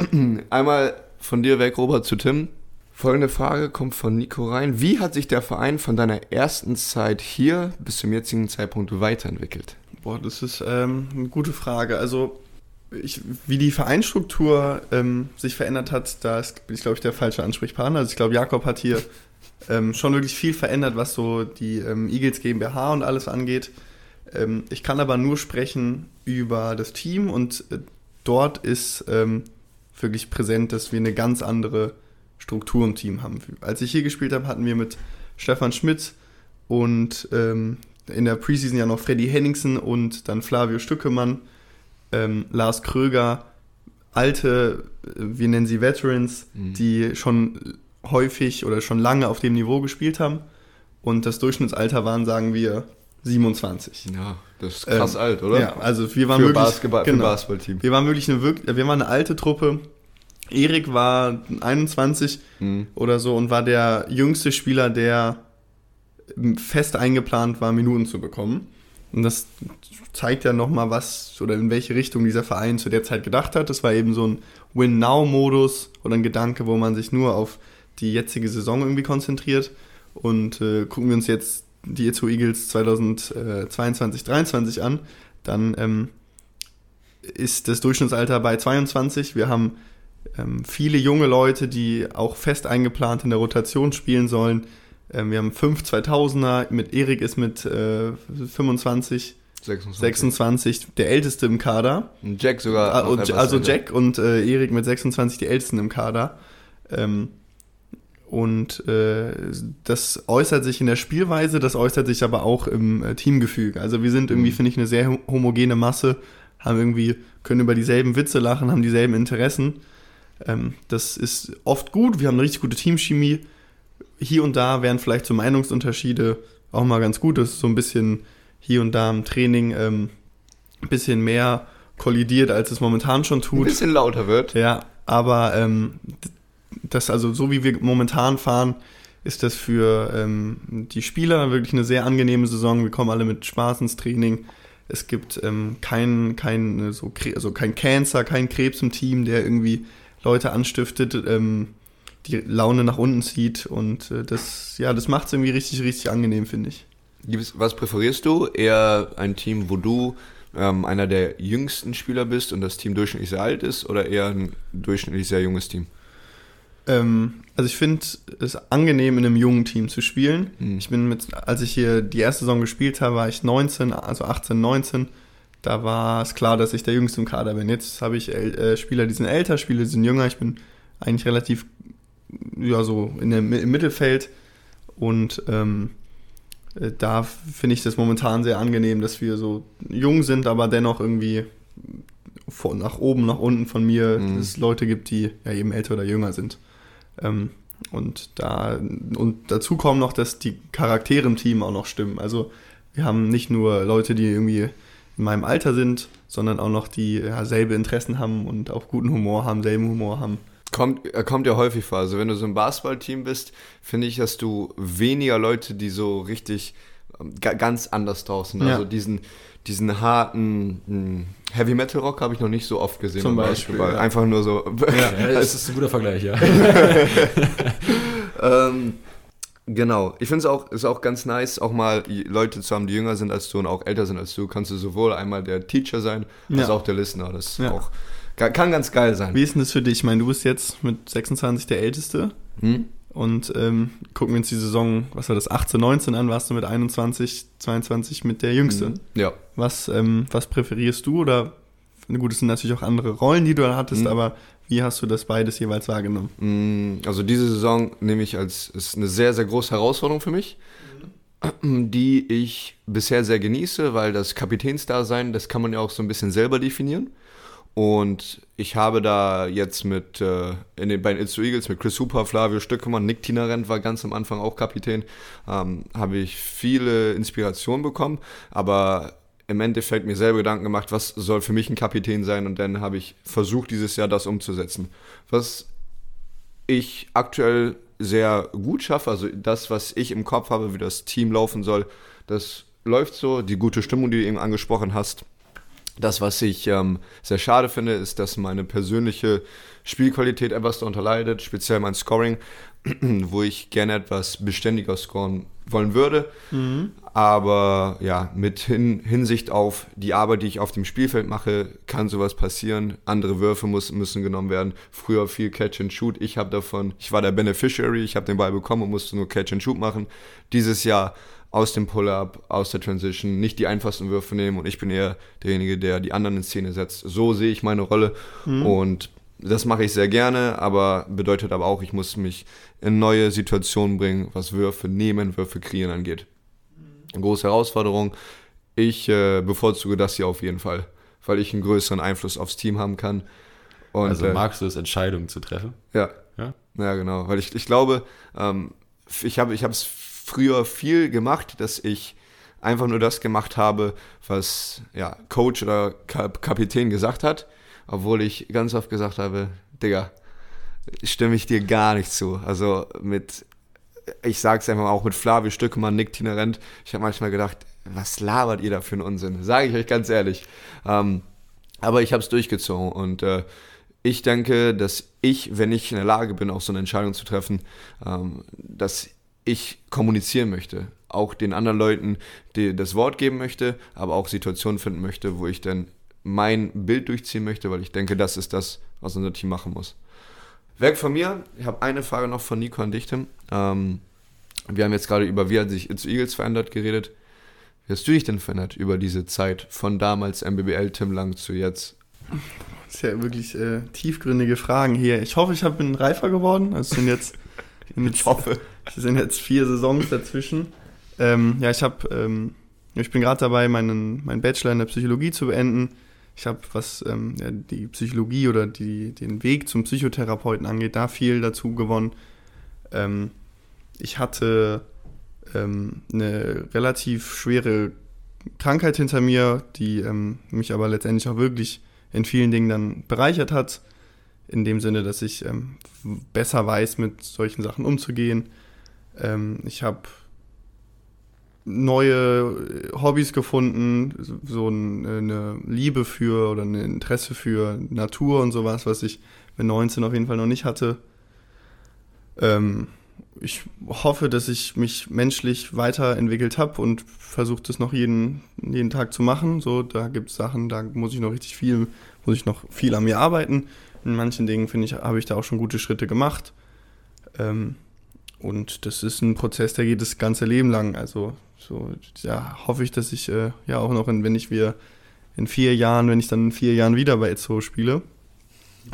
Speaker 2: Einmal von dir weg, Robert, zu Tim. Folgende Frage kommt von Nico rein. Wie hat sich der Verein von deiner ersten Zeit hier bis zum jetzigen Zeitpunkt weiterentwickelt?
Speaker 3: Boah, das ist ähm, eine gute Frage. Also, ich, wie die Vereinsstruktur ähm, sich verändert hat, da bin ich, glaube ich, der falsche Ansprechpartner. Also, ich glaube, Jakob hat hier ähm, schon wirklich viel verändert, was so die ähm, Eagles GmbH und alles angeht. Ähm, ich kann aber nur sprechen über das Team und äh, dort ist ähm, wirklich präsent, dass wir eine ganz andere Struktur im Team haben. Als ich hier gespielt habe, hatten wir mit Stefan Schmidt und ähm, in der Preseason ja noch Freddy Henningsen und dann Flavio Stückemann, ähm, Lars Kröger, alte, äh, wir nennen sie Veterans,
Speaker 2: Mhm.
Speaker 3: die schon häufig oder schon lange auf dem Niveau gespielt haben. Und das Durchschnittsalter waren, sagen wir, 27.
Speaker 2: Ja, das ist krass
Speaker 3: Ähm,
Speaker 2: alt, oder?
Speaker 3: Ja, also wir waren
Speaker 2: für,
Speaker 3: wirklich,
Speaker 2: Basketball, für
Speaker 3: genau.
Speaker 2: Basketballteam.
Speaker 3: Wir waren wirklich eine, wirk- wir waren eine alte Truppe. Erik war 21
Speaker 2: Mhm.
Speaker 3: oder so und war der jüngste Spieler, der fest eingeplant war, Minuten zu bekommen. Und das zeigt ja nochmal, was oder in welche Richtung dieser Verein zu der Zeit gedacht hat. Das war eben so ein Win-Now-Modus oder ein Gedanke, wo man sich nur auf die jetzige Saison irgendwie konzentriert. Und äh, gucken wir uns jetzt die Itzo Eagles 2022, 2023 an, dann ähm, ist das Durchschnittsalter bei 22. Wir haben ähm, viele junge Leute, die auch fest eingeplant in der Rotation spielen sollen. Ähm, wir haben fünf 2000er, mit Erik ist mit äh, 25
Speaker 2: 26.
Speaker 3: 26, der älteste im Kader.
Speaker 2: Und Jack sogar.
Speaker 3: Ah, und, also
Speaker 2: älter.
Speaker 3: Jack und äh, Erik mit 26 die ältesten im Kader. Ähm, und äh, das äußert sich in der Spielweise, das äußert sich aber auch im äh, Teamgefüge. Also wir sind irgendwie,
Speaker 2: Mhm.
Speaker 3: finde ich, eine sehr ho- homogene Masse, haben irgendwie, können über dieselben Witze lachen, haben dieselben Interessen. Ähm, das ist oft gut, wir haben eine richtig gute Teamchemie. Hier und da wären vielleicht so Meinungsunterschiede auch mal ganz gut. Das ist so ein bisschen hier und da im Training ähm, ein bisschen mehr kollidiert, als es momentan schon
Speaker 2: ein
Speaker 3: tut.
Speaker 2: bisschen lauter wird.
Speaker 3: Ja, aber ähm, das, also so wie wir momentan fahren, ist das für ähm, die Spieler wirklich eine sehr angenehme Saison. Wir kommen alle mit Spaß ins Training. Es gibt ähm, kein, kein, so, also kein Cancer, kein Krebs im Team, der irgendwie Leute anstiftet, ähm, die Laune nach unten zieht. Und äh, das, ja, das macht es irgendwie richtig, richtig angenehm, finde ich.
Speaker 2: Was präferierst du? Eher ein Team, wo du ähm, einer der jüngsten Spieler bist und das Team durchschnittlich sehr alt ist oder eher ein durchschnittlich sehr junges Team?
Speaker 3: Ähm, also ich finde es angenehm, in einem jungen Team zu spielen.
Speaker 2: Hm.
Speaker 3: Ich bin mit, als ich hier die erste Saison gespielt habe, war ich 19, also 18, 19. Da war es klar, dass ich der Jüngste im Kader bin. Jetzt habe ich äh, Spieler, die sind älter, Spieler, die sind jünger. Ich bin eigentlich relativ, ja, so in der, im Mittelfeld. Und ähm, äh, da finde ich das momentan sehr angenehm, dass wir so jung sind, aber dennoch irgendwie von nach oben, nach unten von mir
Speaker 2: Mhm.
Speaker 3: es Leute gibt, die ja eben älter oder jünger sind. Ähm, und da und dazu kommen noch, dass die Charaktere im Team auch noch stimmen. Also wir haben nicht nur Leute, die irgendwie in meinem Alter sind, sondern auch noch die ja, selbe Interessen haben und auch guten Humor haben, selben Humor haben.
Speaker 2: Kommt, äh, kommt ja häufig vor. Also wenn du so ein Basketballteam bist, finde ich, dass du weniger Leute, die so richtig ähm, ga- ganz anders draußen.
Speaker 3: Ja.
Speaker 2: Also diesen, diesen harten mh, Heavy Metal Rock habe ich noch nicht so oft gesehen.
Speaker 3: Zum Beispiel,
Speaker 2: Basketball.
Speaker 3: ja.
Speaker 2: Einfach nur so.
Speaker 4: Ja, das ist ein guter Vergleich, ja.
Speaker 2: ähm, genau. Ich finde es auch, ist auch ganz nice, auch mal Leute zu haben, die jünger sind als du und auch älter sind als du. Kannst du sowohl einmal der Teacher sein, als auch der Listener. Das ist auch, kann ganz geil sein.
Speaker 3: Wie ist denn das für dich? Ich meine, du bist jetzt mit 26 der Älteste
Speaker 2: Hm?
Speaker 3: und ähm, gucken wir uns die Saison, was war das, 18, 19 an, warst du mit 21, 22 mit der Jüngste.
Speaker 2: Ja.
Speaker 3: Was, ähm, was präferierst du oder gut, es sind natürlich auch andere Rollen, die du da hattest,
Speaker 2: Mhm.
Speaker 3: aber wie hast du das beides jeweils wahrgenommen?
Speaker 2: Mm, Also diese Saison nehme ich als ist eine sehr, sehr große Herausforderung für mich, die ich bisher sehr genieße, weil das Kapitänsdasein, das kann man ja auch so ein bisschen selber definieren. Und ich habe da jetzt mit äh, in den, bei den Itzu Eagles mit Chris Hooper, Flavio Stöckemann, Nick Tinarent war ganz am Anfang auch Kapitän, ähm, habe ich viele Inspirationen bekommen, aber im Endeffekt mir selber Gedanken gemacht, was soll für mich ein Kapitän sein und dann habe ich versucht, dieses Jahr das umzusetzen. Was ich aktuell sehr gut schaffe, also das, was ich im Kopf habe, wie das Team laufen soll, das läuft so. Die gute Stimmung, die du eben angesprochen hast. Das, was ich ähm, sehr schade finde, ist, dass meine persönliche Spielqualität etwas darunter leidet, speziell mein Scoring, wo ich gerne etwas beständiger scoren wollen würde. Aber ja, mit hin, Hinsicht auf die Arbeit, die ich auf dem Spielfeld mache, kann sowas passieren. Andere Würfe muss, müssen genommen werden. Früher viel Catch and Shoot. Ich habe davon, ich war der Beneficiary, ich habe den Ball bekommen und musste nur Catch and Shoot machen. Dieses Jahr aus dem Pull-up, aus der Transition, nicht die einfachsten Würfe nehmen und ich bin eher derjenige, der die anderen in Szene setzt. So sehe ich meine Rolle und das mache ich sehr gerne, aber bedeutet aber auch, ich muss mich in neue Situationen bringen, was Würfe nehmen, Würfe kreieren angeht. Eine große Herausforderung. Ich äh, bevorzuge das hier auf jeden Fall, weil ich einen größeren Einfluss aufs Team haben kann. Und,
Speaker 4: Also
Speaker 2: äh,
Speaker 4: magst du es, Entscheidungen zu treffen?
Speaker 2: ja.
Speaker 4: Ja?
Speaker 2: Ja, genau. Weil ich, ich glaube, ähm, ich habe ich es früher viel gemacht, dass ich einfach nur das gemacht habe, was ja, Coach oder Kap Kapitän gesagt hat, obwohl ich ganz oft gesagt habe, Digga, stimme ich dir gar nicht zu. Also mit, ich sag's einfach mal auch mit Flavio Stückemann, Nick Tinerent, ich habe manchmal gedacht, was labert ihr da für einen Unsinn? Sage ich euch ganz ehrlich. Ähm, aber ich habe es durchgezogen und äh, ich denke, dass ich, wenn ich in der Lage bin, auch so eine Entscheidung zu treffen, ähm, dass ich kommunizieren möchte, auch den anderen Leuten die, das Wort geben möchte, aber auch Situationen finden möchte, wo ich dann mein Bild durchziehen möchte, weil ich denke, das ist das, was unser Team machen muss. Weg von mir. Ich habe eine Frage noch von Nico an dich, Tim. Ähm, wir haben jetzt gerade über, wie hat sich It's Eagles verändert, geredet. Wie hast du dich denn verändert über diese Zeit von damals MBBL Tim Lang zu jetzt?
Speaker 3: Das ist ja wirklich äh, tiefgründige Fragen hier. Ich hoffe, ich bin reifer geworden. Also sind sind jetzt,
Speaker 2: Ich hoffe.
Speaker 3: Es sind jetzt vier Saisons dazwischen. Ähm, ja, ich habe, ähm, ich bin gerade dabei, meinen, meinen Bachelor in der Psychologie zu beenden. Ich habe, was ähm, ja, die Psychologie oder die, den Weg zum Psychotherapeuten angeht, da viel dazu gewonnen. Ähm, ich hatte ähm, eine relativ schwere Krankheit hinter mir, die ähm, mich aber letztendlich auch wirklich in vielen Dingen dann bereichert hat. In dem Sinne, dass ich besser weiß, mit solchen Sachen umzugehen. Ähm, ich habe neue Hobbys gefunden, so ein- eine Liebe für oder ein Interesse für Natur und sowas, was ich mit 19 auf jeden Fall noch nicht hatte. Ähm, ich hoffe, dass ich mich menschlich weiterentwickelt habe und versuche das noch jeden, jeden Tag zu machen. So, da gibt es Sachen, da muss ich noch richtig viel, muss ich noch viel an mir arbeiten. In manchen Dingen, finde ich, habe ich da auch schon gute Schritte gemacht. Ähm, und das ist ein Prozess, der geht das ganze Leben lang. Also so, ja, hoffe ich, dass ich äh, ja auch noch, in, wenn ich wir in vier Jahren, wenn ich dann in vier Jahren wieder bei Itzo spiele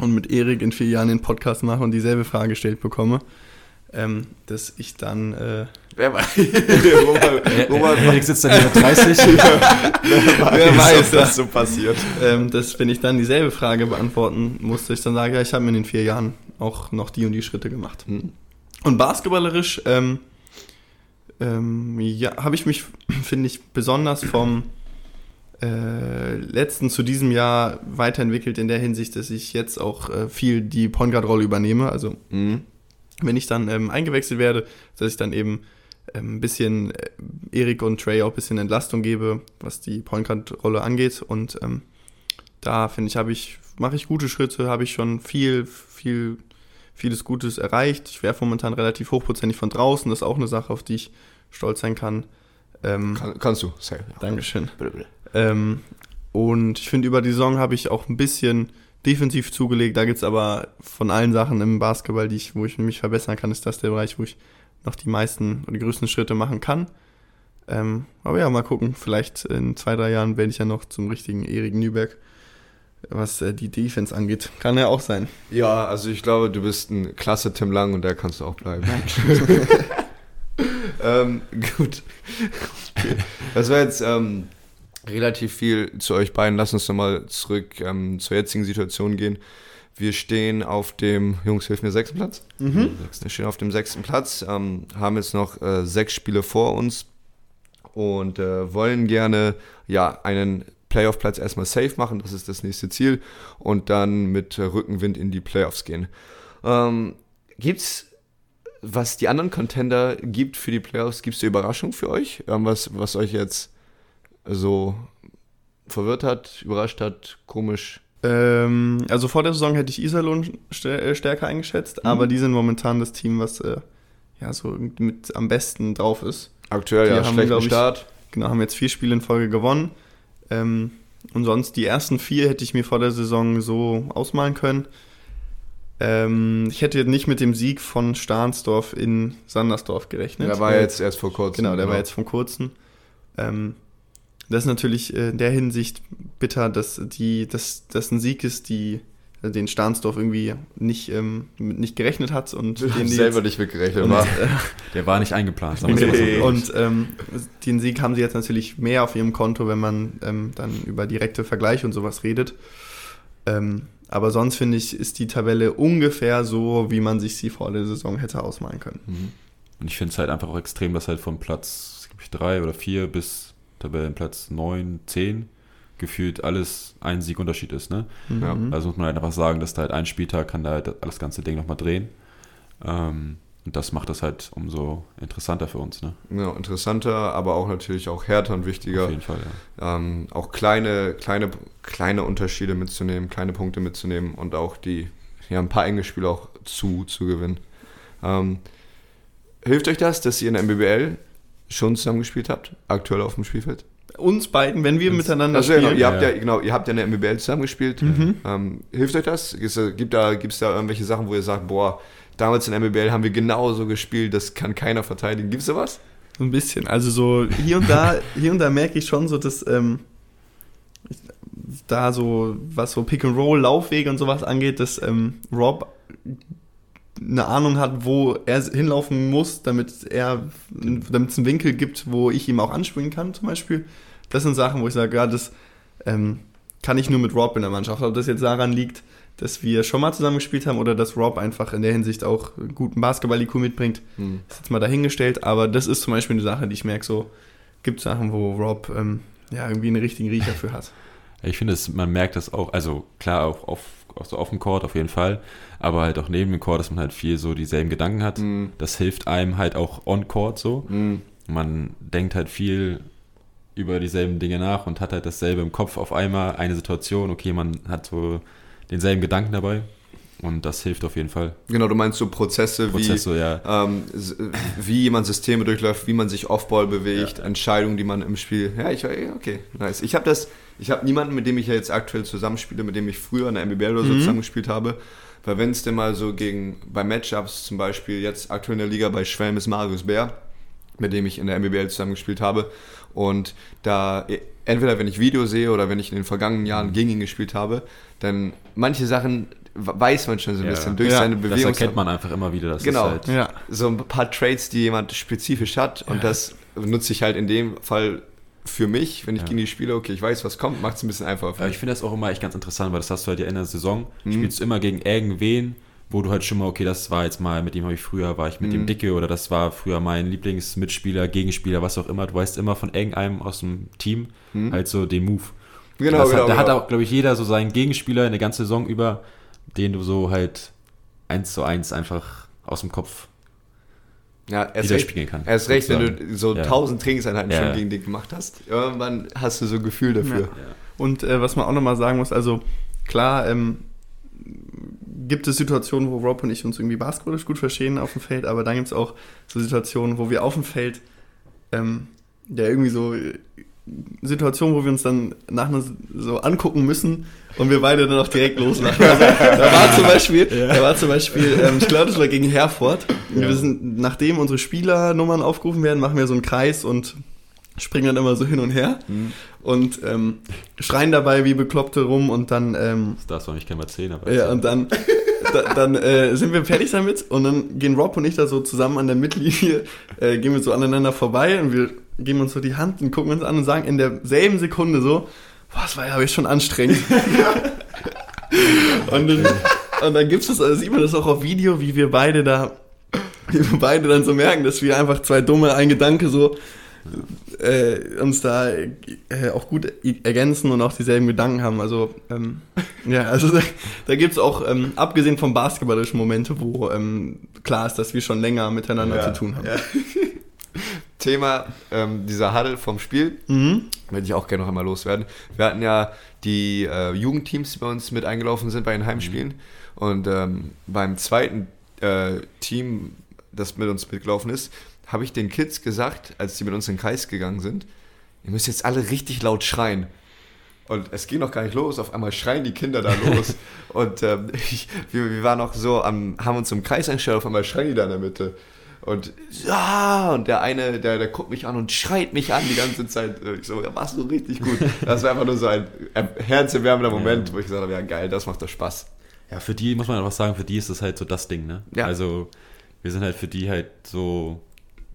Speaker 3: und mit Erik in vier Jahren den Podcast mache und dieselbe Frage gestellt bekomme, ähm, dass ich dann äh,
Speaker 2: Wer weiß? Robert, Robert
Speaker 4: Erik sitzt dann hier mit 30.
Speaker 2: wer weiß,
Speaker 3: ja.
Speaker 2: was so passiert.
Speaker 3: ähm, dass wenn ich dann dieselbe Frage beantworten musste, ich dann sage, ja, ich habe mir in den vier Jahren auch noch die und die Schritte gemacht.
Speaker 2: Hm.
Speaker 3: Und basketballerisch ähm, ähm, ja, habe ich mich, finde ich, besonders vom äh, letzten zu diesem Jahr weiterentwickelt in der Hinsicht, dass ich jetzt auch äh, viel die Point Guard Rolle übernehme. Also
Speaker 2: Mhm.
Speaker 3: wenn ich dann ähm, eingewechselt werde, dass ich dann eben ähm, ein bisschen äh, Erik und Trey auch ein bisschen Entlastung gebe, was die Point Guard Rolle angeht. Und ähm, da finde ich, habe ich, mache ich gute Schritte, habe ich schon viel, viel, vieles Gutes erreicht. Ich werfe momentan relativ hochprozentig von draußen. Das ist auch eine Sache, auf die ich stolz sein kann. Ähm,
Speaker 2: Kann, kannst du. Safe, ja.
Speaker 3: Dankeschön.
Speaker 2: Bitte, bitte.
Speaker 3: Ähm, und ich finde, über die Saison habe ich auch ein bisschen defensiv zugelegt. Da gibt es aber von allen Sachen im Basketball, die ich, wo ich mich verbessern kann, ist das der Bereich, wo ich noch die meisten oder die größten Schritte machen kann. Ähm, aber ja, mal gucken. Vielleicht in zwei, drei Jahren werde ich ja noch zum richtigen Erik Nüberg, was äh, die Defense angeht. Kann ja auch sein.
Speaker 2: Ja, also ich glaube, du bist ein klasse Tim Lang und der kannst du auch bleiben. ähm, gut. Das war jetzt ähm, relativ viel zu euch beiden. Lass uns nochmal zurück ähm, zur jetzigen Situation gehen. Wir stehen auf dem, Jungs, hilf mir, sechsten Platz. Wir stehen auf dem sechsten Platz, ähm, haben jetzt noch äh, sechs Spiele vor uns und äh, wollen gerne ja einen Playoff-Platz erstmal safe machen, das ist das nächste Ziel, und dann mit äh, Rückenwind in die Playoffs gehen. Ähm, gibt's, was die anderen Contender gibt für die Playoffs, gibt es eine Überraschung für euch? Irgendwas, was euch jetzt so verwirrt hat, überrascht hat, komisch?
Speaker 3: Ähm, also vor der Saison hätte ich Iserlohn äh, stärker eingeschätzt,
Speaker 2: Mhm.
Speaker 3: aber die sind momentan das Team, was äh, ja so mit am besten drauf ist.
Speaker 2: Aktuell
Speaker 3: Die
Speaker 2: ja,
Speaker 3: haben,
Speaker 2: schlechten
Speaker 3: ich,
Speaker 2: Start.
Speaker 3: Genau, haben jetzt vier Spiele in Folge gewonnen. Ähm, und sonst die ersten vier hätte ich mir vor der Saison so ausmalen können. Ähm, ich hätte nicht mit dem Sieg von Stahnsdorf in Sandersdorf gerechnet.
Speaker 2: Der war
Speaker 3: Weil-
Speaker 2: jetzt erst vor kurzem.
Speaker 3: Genau, der war jetzt vom kurzen. Ähm, das ist natürlich äh, in der Hinsicht bitter, dass die, dass das ein Sieg ist, die äh, den Stahnsdorf irgendwie nicht, ähm, nicht gerechnet hat und den die
Speaker 2: selber
Speaker 3: jetzt,
Speaker 2: nicht mitgerechnet.
Speaker 3: und,
Speaker 2: war.
Speaker 3: äh,
Speaker 4: Der war nicht eingeplant.
Speaker 2: Nee.
Speaker 3: und ähm, den Sieg haben sie jetzt natürlich mehr auf ihrem Konto, wenn man ähm, dann über direkte Vergleiche und sowas redet. Ähm, aber sonst finde ich, ist die Tabelle ungefähr so, wie man sich sie vor der Saison hätte ausmalen können.
Speaker 4: Mhm. Und ich finde es halt einfach auch extrem, dass halt von Platz glaub ich, drei oder vier bis Tabellenplatz neun, zehn gefühlt alles ein Siegunterschied ist. Ne?
Speaker 3: Mhm.
Speaker 4: Also muss man halt einfach sagen, dass da halt ein Spieltag kann da halt das ganze Ding nochmal drehen. Ähm, und das macht das halt umso interessanter für uns. Ne?
Speaker 2: Ja, interessanter, aber auch natürlich auch härter und wichtiger.
Speaker 4: Auf jeden Fall, ja.
Speaker 2: ähm, auch kleine, kleine, kleine Unterschiede mitzunehmen, kleine Punkte mitzunehmen und auch die, ja, ein paar enge Spiele auch zu, zu gewinnen. Ähm, hilft euch das, dass ihr in der MBBL schon zusammengespielt habt, aktuell auf dem Spielfeld?
Speaker 3: Uns beiden, wenn wir miteinander
Speaker 2: Also, genau,
Speaker 3: spielen.
Speaker 2: ihr habt ja, genau, ihr habt ja in der MBBL zusammengespielt.
Speaker 3: Mhm.
Speaker 2: Ähm, hilft euch das? Gibt da, gibt's da irgendwelche Sachen, wo ihr sagt, boah, damals in der MBBL haben wir genauso gespielt, das kann keiner verteidigen. Gibt's da was?
Speaker 3: So ein bisschen. Also so hier und da, hier und da merke ich schon so, dass ähm, da so, was so Pick and Roll, Laufwege und sowas angeht, dass ähm, Rob eine Ahnung hat, wo er hinlaufen muss, damit er, damit es einen Winkel gibt, wo ich ihm auch anspringen kann, zum Beispiel. Das sind Sachen, wo ich sage, ja, das ähm, kann ich nur mit Rob in der Mannschaft. Ob das jetzt daran liegt, dass wir schon mal zusammen gespielt haben oder dass Rob einfach in der Hinsicht auch guten Basketball-IQ mitbringt, hm. ist jetzt mal dahingestellt. Aber das ist zum Beispiel eine Sache, die ich merke, so gibt Sachen, wo Rob ähm, ja irgendwie einen richtigen Riecher für hat.
Speaker 4: Ich finde, man merkt das auch, also klar, auch auf, auch so auf dem Court auf jeden Fall, aber halt auch neben dem Court, dass man halt viel so dieselben Gedanken hat. Mm. Das hilft einem halt auch on Court so. Mm. Man denkt halt viel über dieselben Dinge nach und hat halt dasselbe im Kopf auf einmal, eine Situation, okay, man hat so denselben Gedanken dabei. Und das hilft auf jeden Fall.
Speaker 2: Genau, du meinst so Prozesse, Prozesse wie, ja. ähm, wie man Systeme durchläuft, wie man sich Offball bewegt, ja. Entscheidungen, die man im Spiel. Ja, ich okay, nice. Ich habe das, ich habe niemanden, mit dem ich ja jetzt aktuell zusammenspiele, mit dem ich früher in der MBBL oder so mhm. zusammengespielt habe. Weil wenn es denn mal so gegen, bei Matchups zum Beispiel, jetzt aktuell in der Liga bei Schwelm ist Marius Bär, mit dem ich in der MBBL zusammengespielt habe. Und da, entweder wenn ich Video sehe oder wenn ich in den vergangenen Jahren gegen ihn gespielt habe, dann manche Sachen weiß man schon so ein ja. bisschen durch ja, seine Bewegung.
Speaker 4: Das erkennt man einfach immer wieder. Das
Speaker 2: genau. Halt ja. So ein paar Traits, die jemand spezifisch hat und das nutze ich halt in dem Fall für mich, wenn ich ja. gegen die spiele, okay, ich weiß, was kommt, macht es ein bisschen einfacher.
Speaker 4: Ja, ich finde das auch immer echt ganz interessant, weil das hast du halt ja in der Saison. Mhm. Spielst du immer gegen irgendwen, wo du halt schon mal, okay, das war jetzt mal, mit dem habe ich früher, war ich mit mhm. dem Dicke oder das war früher mein Lieblingsmitspieler, Gegenspieler, was auch immer. Du weißt immer von irgendeinem aus dem Team mhm. halt so den Move. Genau, genau, hat, Da genau. hat auch, glaube ich, jeder so seinen Gegenspieler eine ganze Saison über, den du so halt eins zu eins einfach aus dem Kopf
Speaker 2: ja, erst recht, spielen kann. Erst recht, wenn du so tausend ja. Trainingseinheiten ja. schon gegen den gemacht hast, irgendwann hast du so ein Gefühl dafür. Ja.
Speaker 3: Und äh, was man auch nochmal sagen muss, also klar, ähm, gibt es Situationen, wo Rob und ich uns irgendwie basketballisch gut verstehen auf dem Feld, aber dann gibt es auch so Situationen, wo wir auf dem Feld ähm, ja irgendwie so Situationen, wo wir uns dann nachher so angucken müssen und wir beide dann auch direkt loslachen. Also, da war zum Beispiel, ja. da war zum Beispiel, ähm, ich glaube, das war gegen Herford. Ja. Wir sind, nachdem unsere Spielernummern aufgerufen werden, machen wir so einen Kreis und springen dann immer so hin und her mhm. und ähm, schreien dabei wie Bekloppte rum und dann. Ähm,
Speaker 4: das darfst du nicht mal zehn, aber.
Speaker 3: Ja, und dann, da, dann äh, sind wir fertig damit und dann gehen Rob und ich da so zusammen an der Mittellinie, äh, gehen wir so aneinander vorbei und wir geben uns so die Hand und gucken uns an und sagen in derselben Sekunde so, boah, das war ja schon anstrengend. und dann, und dann gibt's das, also sieht man das auch auf Video, wie wir beide da, wie wir beide dann so merken, dass wir einfach zwei dumme, ein Gedanke so äh, uns da äh, auch gut ergänzen und auch dieselben Gedanken haben. Also ähm, ja, also da, da gibt es auch, ähm, abgesehen vom basketballischen Momente, wo ähm, klar ist, dass wir schon länger miteinander ja, zu tun haben. Ja.
Speaker 2: Thema ähm, dieser Huddle vom Spiel, mhm. würde ich auch gerne noch einmal loswerden. Wir hatten ja die äh, Jugendteams, die bei uns mit eingelaufen sind bei den Heimspielen. Mhm. Und ähm, beim zweiten äh, Team, das mit uns mitgelaufen ist, habe ich den Kids gesagt, als die mit uns in den Kreis gegangen sind, ihr müsst jetzt alle richtig laut schreien. Und es ging noch gar nicht los, auf einmal schreien die Kinder da los. und ähm, ich, wir, wir, waren auch so, am, haben uns im Kreis eingestellt, auf einmal schreien die da in der Mitte. Und ja, und der eine, der, der guckt mich an und schreit mich an die ganze Zeit. Ich so, ja, machst du richtig gut. Das war einfach nur so ein herzerwärmender Moment, ja. wo ich gesagt habe, ja geil, das macht doch Spaß.
Speaker 4: Ja, für die muss man einfach sagen, für die ist das halt so das Ding, ne? Ja. Also wir sind halt für die halt so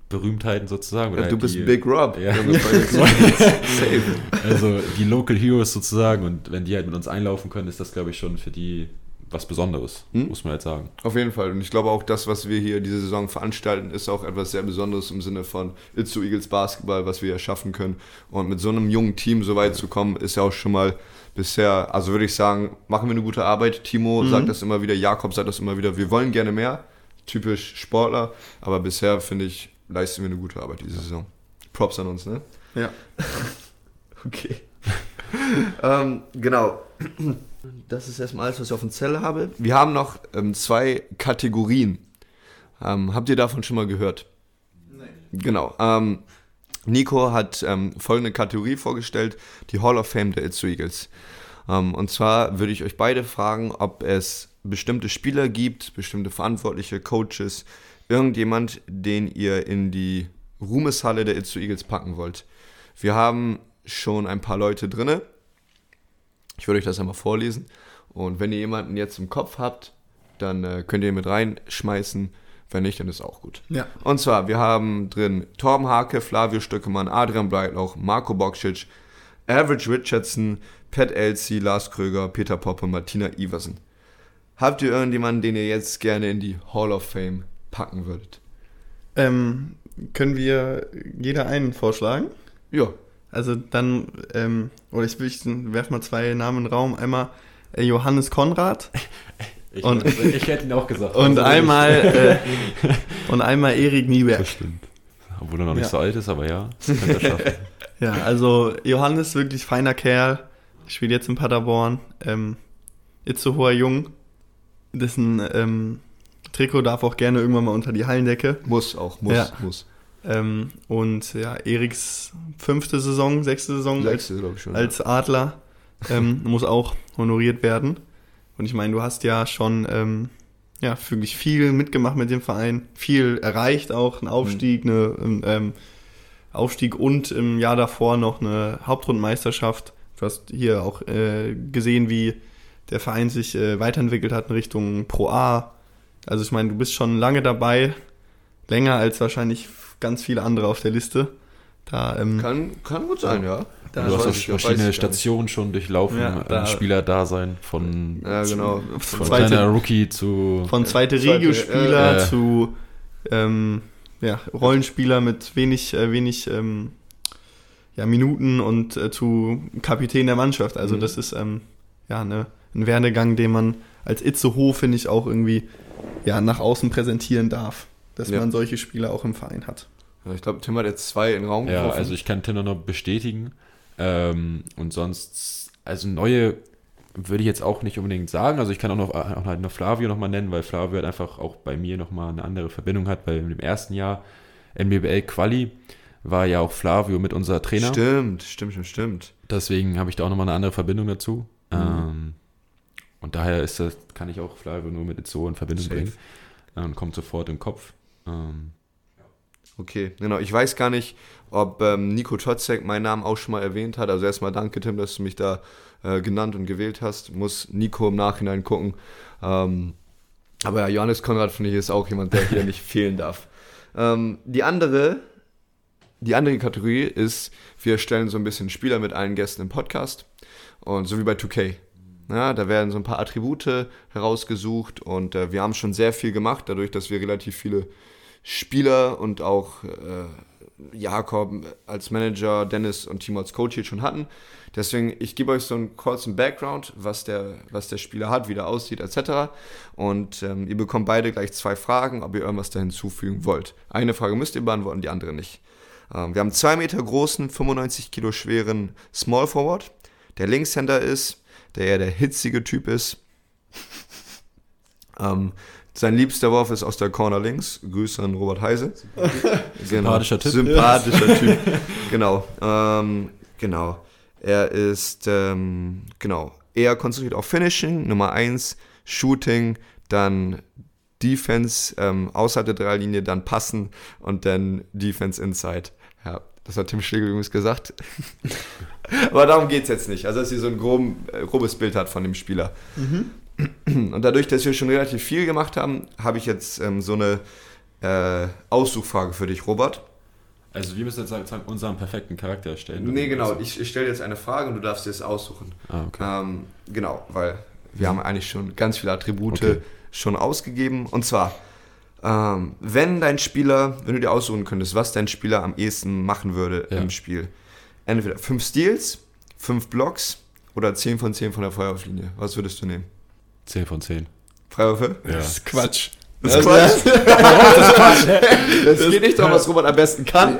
Speaker 4: Berühmtheiten sozusagen.
Speaker 2: Ja, du bist die, Big Rob. Ja.
Speaker 4: also die Local Heroes sozusagen und wenn die halt mit uns einlaufen können, ist das glaube ich schon für die was Besonderes, hm? muss man halt sagen.
Speaker 2: Auf jeden Fall. Und ich glaube auch, das, was wir hier diese Saison veranstalten, ist auch etwas sehr Besonderes im Sinne von Itzu Eagles Basketball, was wir erschaffen können. Und mit so einem jungen Team so weit zu kommen, ist ja auch schon mal bisher, also würde ich sagen, machen wir eine gute Arbeit. Timo mhm. sagt das immer wieder, Jakob sagt das immer wieder, wir wollen gerne mehr. Typisch Sportler, aber bisher finde ich, leisten wir eine gute Arbeit diese Saison. Props an uns, ne?
Speaker 3: Ja.
Speaker 2: okay. ähm, genau. Das ist erstmal alles, was ich auf dem Zettel habe. Wir haben noch ähm, zwei Kategorien. Ähm, habt ihr davon schon mal gehört? Nein. Genau. Ähm, Nico hat ähm, folgende Kategorie vorgestellt: die Hall of Fame der Itzu Eagles. Ähm, und zwar würde ich euch beide fragen, ob es bestimmte Spieler gibt, bestimmte Verantwortliche, Coaches, irgendjemand, den ihr in die Ruhmeshalle der Itzu Eagles packen wollt. Wir haben schon ein paar Leute drinne. Ich würde euch das einmal vorlesen. Und wenn ihr jemanden jetzt im Kopf habt, dann äh, könnt ihr ihn mit reinschmeißen. Wenn nicht, dann ist auch gut.
Speaker 3: Ja.
Speaker 2: Und zwar, wir haben drin Torben Hake, Flavio Stöckemann, Adrian Bleitlauch, Marco Bokcic, Average Richardson, Pat Elsie, Lars Kröger, Peter Popp und Martina Iversen. Habt ihr irgendjemanden, den ihr jetzt gerne in die Hall of Fame packen würdet?
Speaker 3: Ähm, können wir jeder einen vorschlagen?
Speaker 2: Ja.
Speaker 3: Also dann, ähm, oder ich, ich werfe mal zwei Namen in den Raum. Einmal äh, Johannes Konrad
Speaker 4: Ich,
Speaker 3: Und-
Speaker 4: ich hätte ihn auch gesagt.
Speaker 3: und
Speaker 4: Also,
Speaker 3: einmal äh, und einmal Erik Nieberg.
Speaker 4: Das stimmt. Obwohl er noch nicht
Speaker 3: Ja.
Speaker 4: so alt ist, aber ja, das könnte er schaffen.
Speaker 3: Ja, also Johannes wirklich feiner Kerl, spielt jetzt in Paderborn. Ähm, Itzehoer Jung, dessen ähm, Trikot darf auch gerne irgendwann mal unter die Hallendecke.
Speaker 2: Muss auch, muss,
Speaker 3: Ja.
Speaker 2: muss.
Speaker 3: Ähm, und ja, Eriks fünfte Saison, sechste Saison als,
Speaker 2: Sechste, ich schon.
Speaker 3: als Adler ähm, muss auch honoriert werden. Und ich meine, du hast ja schon ähm, ja, wirklich viel mitgemacht mit dem Verein, viel erreicht auch, ein Aufstieg, eine, ähm, Aufstieg und im Jahr davor noch eine Hauptrundmeisterschaft. Du hast hier auch äh, gesehen, wie der Verein sich äh, weiterentwickelt hat in Richtung Pro A. Also ich meine, du bist schon lange dabei, länger als wahrscheinlich ganz viele andere auf der Liste. Da, ähm,
Speaker 2: kann, kann gut sein, ja.
Speaker 3: Da
Speaker 4: du hast auch verschiedene
Speaker 2: ich gar nicht.
Speaker 4: Stationen schon durchlaufen,
Speaker 3: Ja,
Speaker 4: ja,
Speaker 3: da-
Speaker 4: Spielerdasein von,
Speaker 2: Ja, genau.
Speaker 4: von
Speaker 3: zweite-
Speaker 4: kleiner Rookie zu
Speaker 3: Von zweite
Speaker 2: Zweite,
Speaker 3: Regio-Spieler
Speaker 4: äh, äh.
Speaker 3: zu ähm, ja, Rollenspieler mit wenig, äh, wenig ähm, ja, Minuten und äh, zu Kapitän der Mannschaft. Also
Speaker 2: Mhm.
Speaker 3: das ist ähm, ja ne, ein Werdegang, den man als Itzehoe, finde ich, auch irgendwie ja, nach außen präsentieren darf. Dass
Speaker 2: Ja.
Speaker 3: man solche Spieler auch im Verein hat.
Speaker 2: Ja, Ich glaube, Tim hat jetzt zwei in den Raum
Speaker 4: Ja,
Speaker 2: geworfen.
Speaker 4: also ich kann Tinder noch bestätigen. Ähm, und sonst, also neue würde ich jetzt auch nicht unbedingt sagen. Also ich kann auch noch, auch halt noch Flavio nochmal nennen, weil Flavio halt einfach auch bei mir nochmal eine andere Verbindung hat, weil im ersten Jahr NBBL Quali war ja auch Flavio mit unser Trainer.
Speaker 2: Stimmt, stimmt, stimmt, stimmt.
Speaker 4: Deswegen habe ich da auch nochmal eine andere Verbindung dazu.
Speaker 2: Mhm.
Speaker 4: Ähm, und daher ist das, kann ich auch Flavio nur mit Itzo in Verbindung
Speaker 2: Safe.
Speaker 4: bringen. Äh, Und kommt sofort den Kopf. Ähm,
Speaker 2: Okay, genau. Ich weiß gar nicht, ob ähm, Nico Totzek meinen Namen auch schon mal erwähnt hat. Also erstmal danke, Tim, dass du mich da äh, genannt und gewählt hast. Muss Nico im Nachhinein gucken. Ähm, aber ja, Johannes Konrad, finde ich, ist auch jemand, der hier nicht fehlen darf. Ähm, die andere, die andere Kategorie ist, wir stellen so ein bisschen Spieler mit allen Gästen im Podcast. Und so wie bei 2K. Ja, da werden so ein paar Attribute herausgesucht und äh, wir haben schon sehr viel gemacht, dadurch, dass wir relativ viele Spieler und auch äh, Jakob als Manager, Dennis und Timo als Coach hier schon hatten. Deswegen, ich gebe euch so einen kurzen Background, was der, was der Spieler hat, wie der aussieht, etc. Und ähm, ihr bekommt beide gleich zwei Fragen, ob ihr irgendwas da hinzufügen wollt. Eine Frage müsst ihr beantworten, die andere nicht. Ähm, wir haben 2 Meter großen, 95 Kilo schweren Small Forward, der Linkshänder ist, der eher der hitzige Typ ist. Ähm, sein liebster Wurf ist aus der Corner links. Grüße an Robert Heise.
Speaker 4: Sympathischer Typ.
Speaker 2: Sympathischer Typ. Genau. Ähm, genau. Er ist ähm, genau eher konzentriert auf Finishing, Nummer 1, Shooting, dann Defense ähm, außerhalb der Dreierlinie, dann Passen und dann Defense Inside. Ja, das hat Tim Schlegel übrigens gesagt. Aber darum geht es jetzt nicht. Also, dass ihr so ein groben, äh, grobes Bild hat von dem Spieler. Und dadurch, dass wir schon relativ viel gemacht haben, habe ich jetzt ähm, so eine äh, Aussuchfrage für dich, Robert.
Speaker 4: also wir müssen jetzt sozusagen unseren perfekten Charakter erstellen.
Speaker 2: Nee, genau. Ich, ich stelle jetzt eine Frage und du darfst dir es aussuchen.
Speaker 4: Ah, okay.
Speaker 2: Ähm, genau, weil wir haben eigentlich schon ganz viele Attribute
Speaker 4: Okay.
Speaker 2: schon ausgegeben. Und zwar, ähm, wenn dein Spieler, wenn du dir aussuchen könntest, was dein Spieler am ehesten machen würde
Speaker 4: Ja.
Speaker 2: im Spiel. Entweder 5 Steals, 5 Blocks oder 10 von 10 von der Freiwurflinie. Was würdest du nehmen?
Speaker 4: 10 von 10.
Speaker 2: Freiwürfe?
Speaker 4: Ja.
Speaker 3: Das ist Quatsch.
Speaker 2: Das ist Quatsch. das ist Quatsch. Es geht nicht darum, was Robert am besten kann,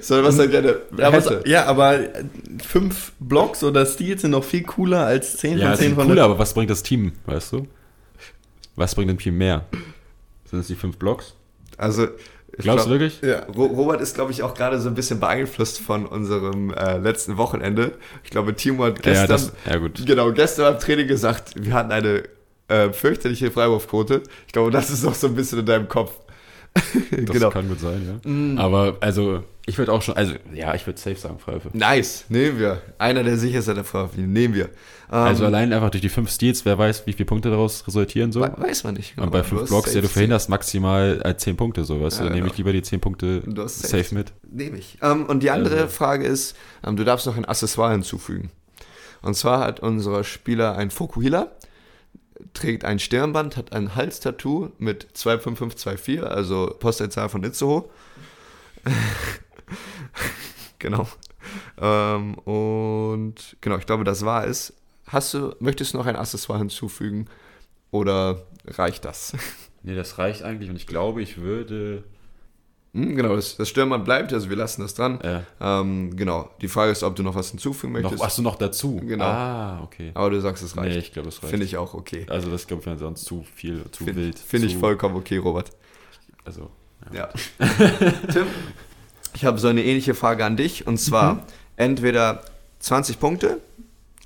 Speaker 2: sondern was er gerne
Speaker 3: Ja, was,
Speaker 2: hätte.
Speaker 3: ja, aber äh, fünf Blocks oder Steals sind noch viel cooler als 10
Speaker 4: Ja,
Speaker 3: von
Speaker 4: ist
Speaker 3: 10 von
Speaker 4: cooler, aber was bringt das Team, weißt du? Was bringt dem Team mehr? Sind es die fünf Blocks?
Speaker 2: Also, ich
Speaker 4: Glaubst du
Speaker 2: glaub-
Speaker 4: wirklich?
Speaker 3: Ja.
Speaker 2: Ro- Robert ist, glaube ich, auch gerade so ein bisschen beeinflusst von unserem äh, letzten Wochenende. Ich glaube, Timo hat
Speaker 4: Ja,
Speaker 2: gestern,
Speaker 4: das, ja gut.
Speaker 2: genau, gestern am Training gesagt, wir hatten eine äh, fürchterliche Freiwurfquote. Ich glaube, das ist noch so ein bisschen in deinem Kopf.
Speaker 4: Das
Speaker 2: genau.
Speaker 4: kann gut sein, ja.
Speaker 2: Mm.
Speaker 4: Aber also, ich würde auch schon, also ja, ich würde safe sagen, Freiwürfe.
Speaker 2: Nice, nehmen wir. Einer der sichersten der Freiwürfe, nehmen wir. Ähm,
Speaker 4: Also allein einfach durch die fünf Steals, wer weiß, wie viele Punkte daraus resultieren so.
Speaker 2: we- weiß man nicht.
Speaker 4: Und bei fünf Blocks, ja, du verhinderst maximal äh, zehn Punkte, so weißt
Speaker 2: Ja,
Speaker 4: du. Dann nehme
Speaker 2: genau.
Speaker 4: ich lieber die zehn Punkte safe,
Speaker 2: safe.
Speaker 4: mit.
Speaker 2: Nehme ich. Ähm, und die andere
Speaker 4: Also-
Speaker 2: Frage ist, ähm, du darfst noch ein Accessoire hinzufügen. Und zwar hat unser Spieler ein Fokuhila, trägt ein Stirnband, hat ein Halstattoo mit 25524, also Postleitzahl von Itzehoe. genau. Ähm, und genau, ich glaube, das war es. Hast du, möchtest du noch ein Accessoire hinzufügen oder reicht das?
Speaker 4: Nee, das reicht eigentlich und ich glaube, ich würde.
Speaker 2: Hm, genau, das, das Stirnband bleibt, also wir lassen das dran.
Speaker 4: Äh,
Speaker 2: Ähm, genau, die Frage ist, ob du noch was hinzufügen
Speaker 4: noch,
Speaker 2: möchtest.
Speaker 4: hast du noch dazu?
Speaker 2: Genau.
Speaker 4: Ah, okay.
Speaker 2: Aber du sagst, es reicht.
Speaker 4: Nee, ich glaube, das reicht.
Speaker 2: Finde ich auch okay.
Speaker 4: Also das glaube ich sonst zu viel, zu
Speaker 2: Finde
Speaker 4: wild.
Speaker 2: find ich vollkommen okay, Robert.
Speaker 4: Also,
Speaker 2: Ja. Tim, ich habe so eine ähnliche Frage an dich. Und zwar
Speaker 3: Mhm.
Speaker 2: entweder 20 Punkte,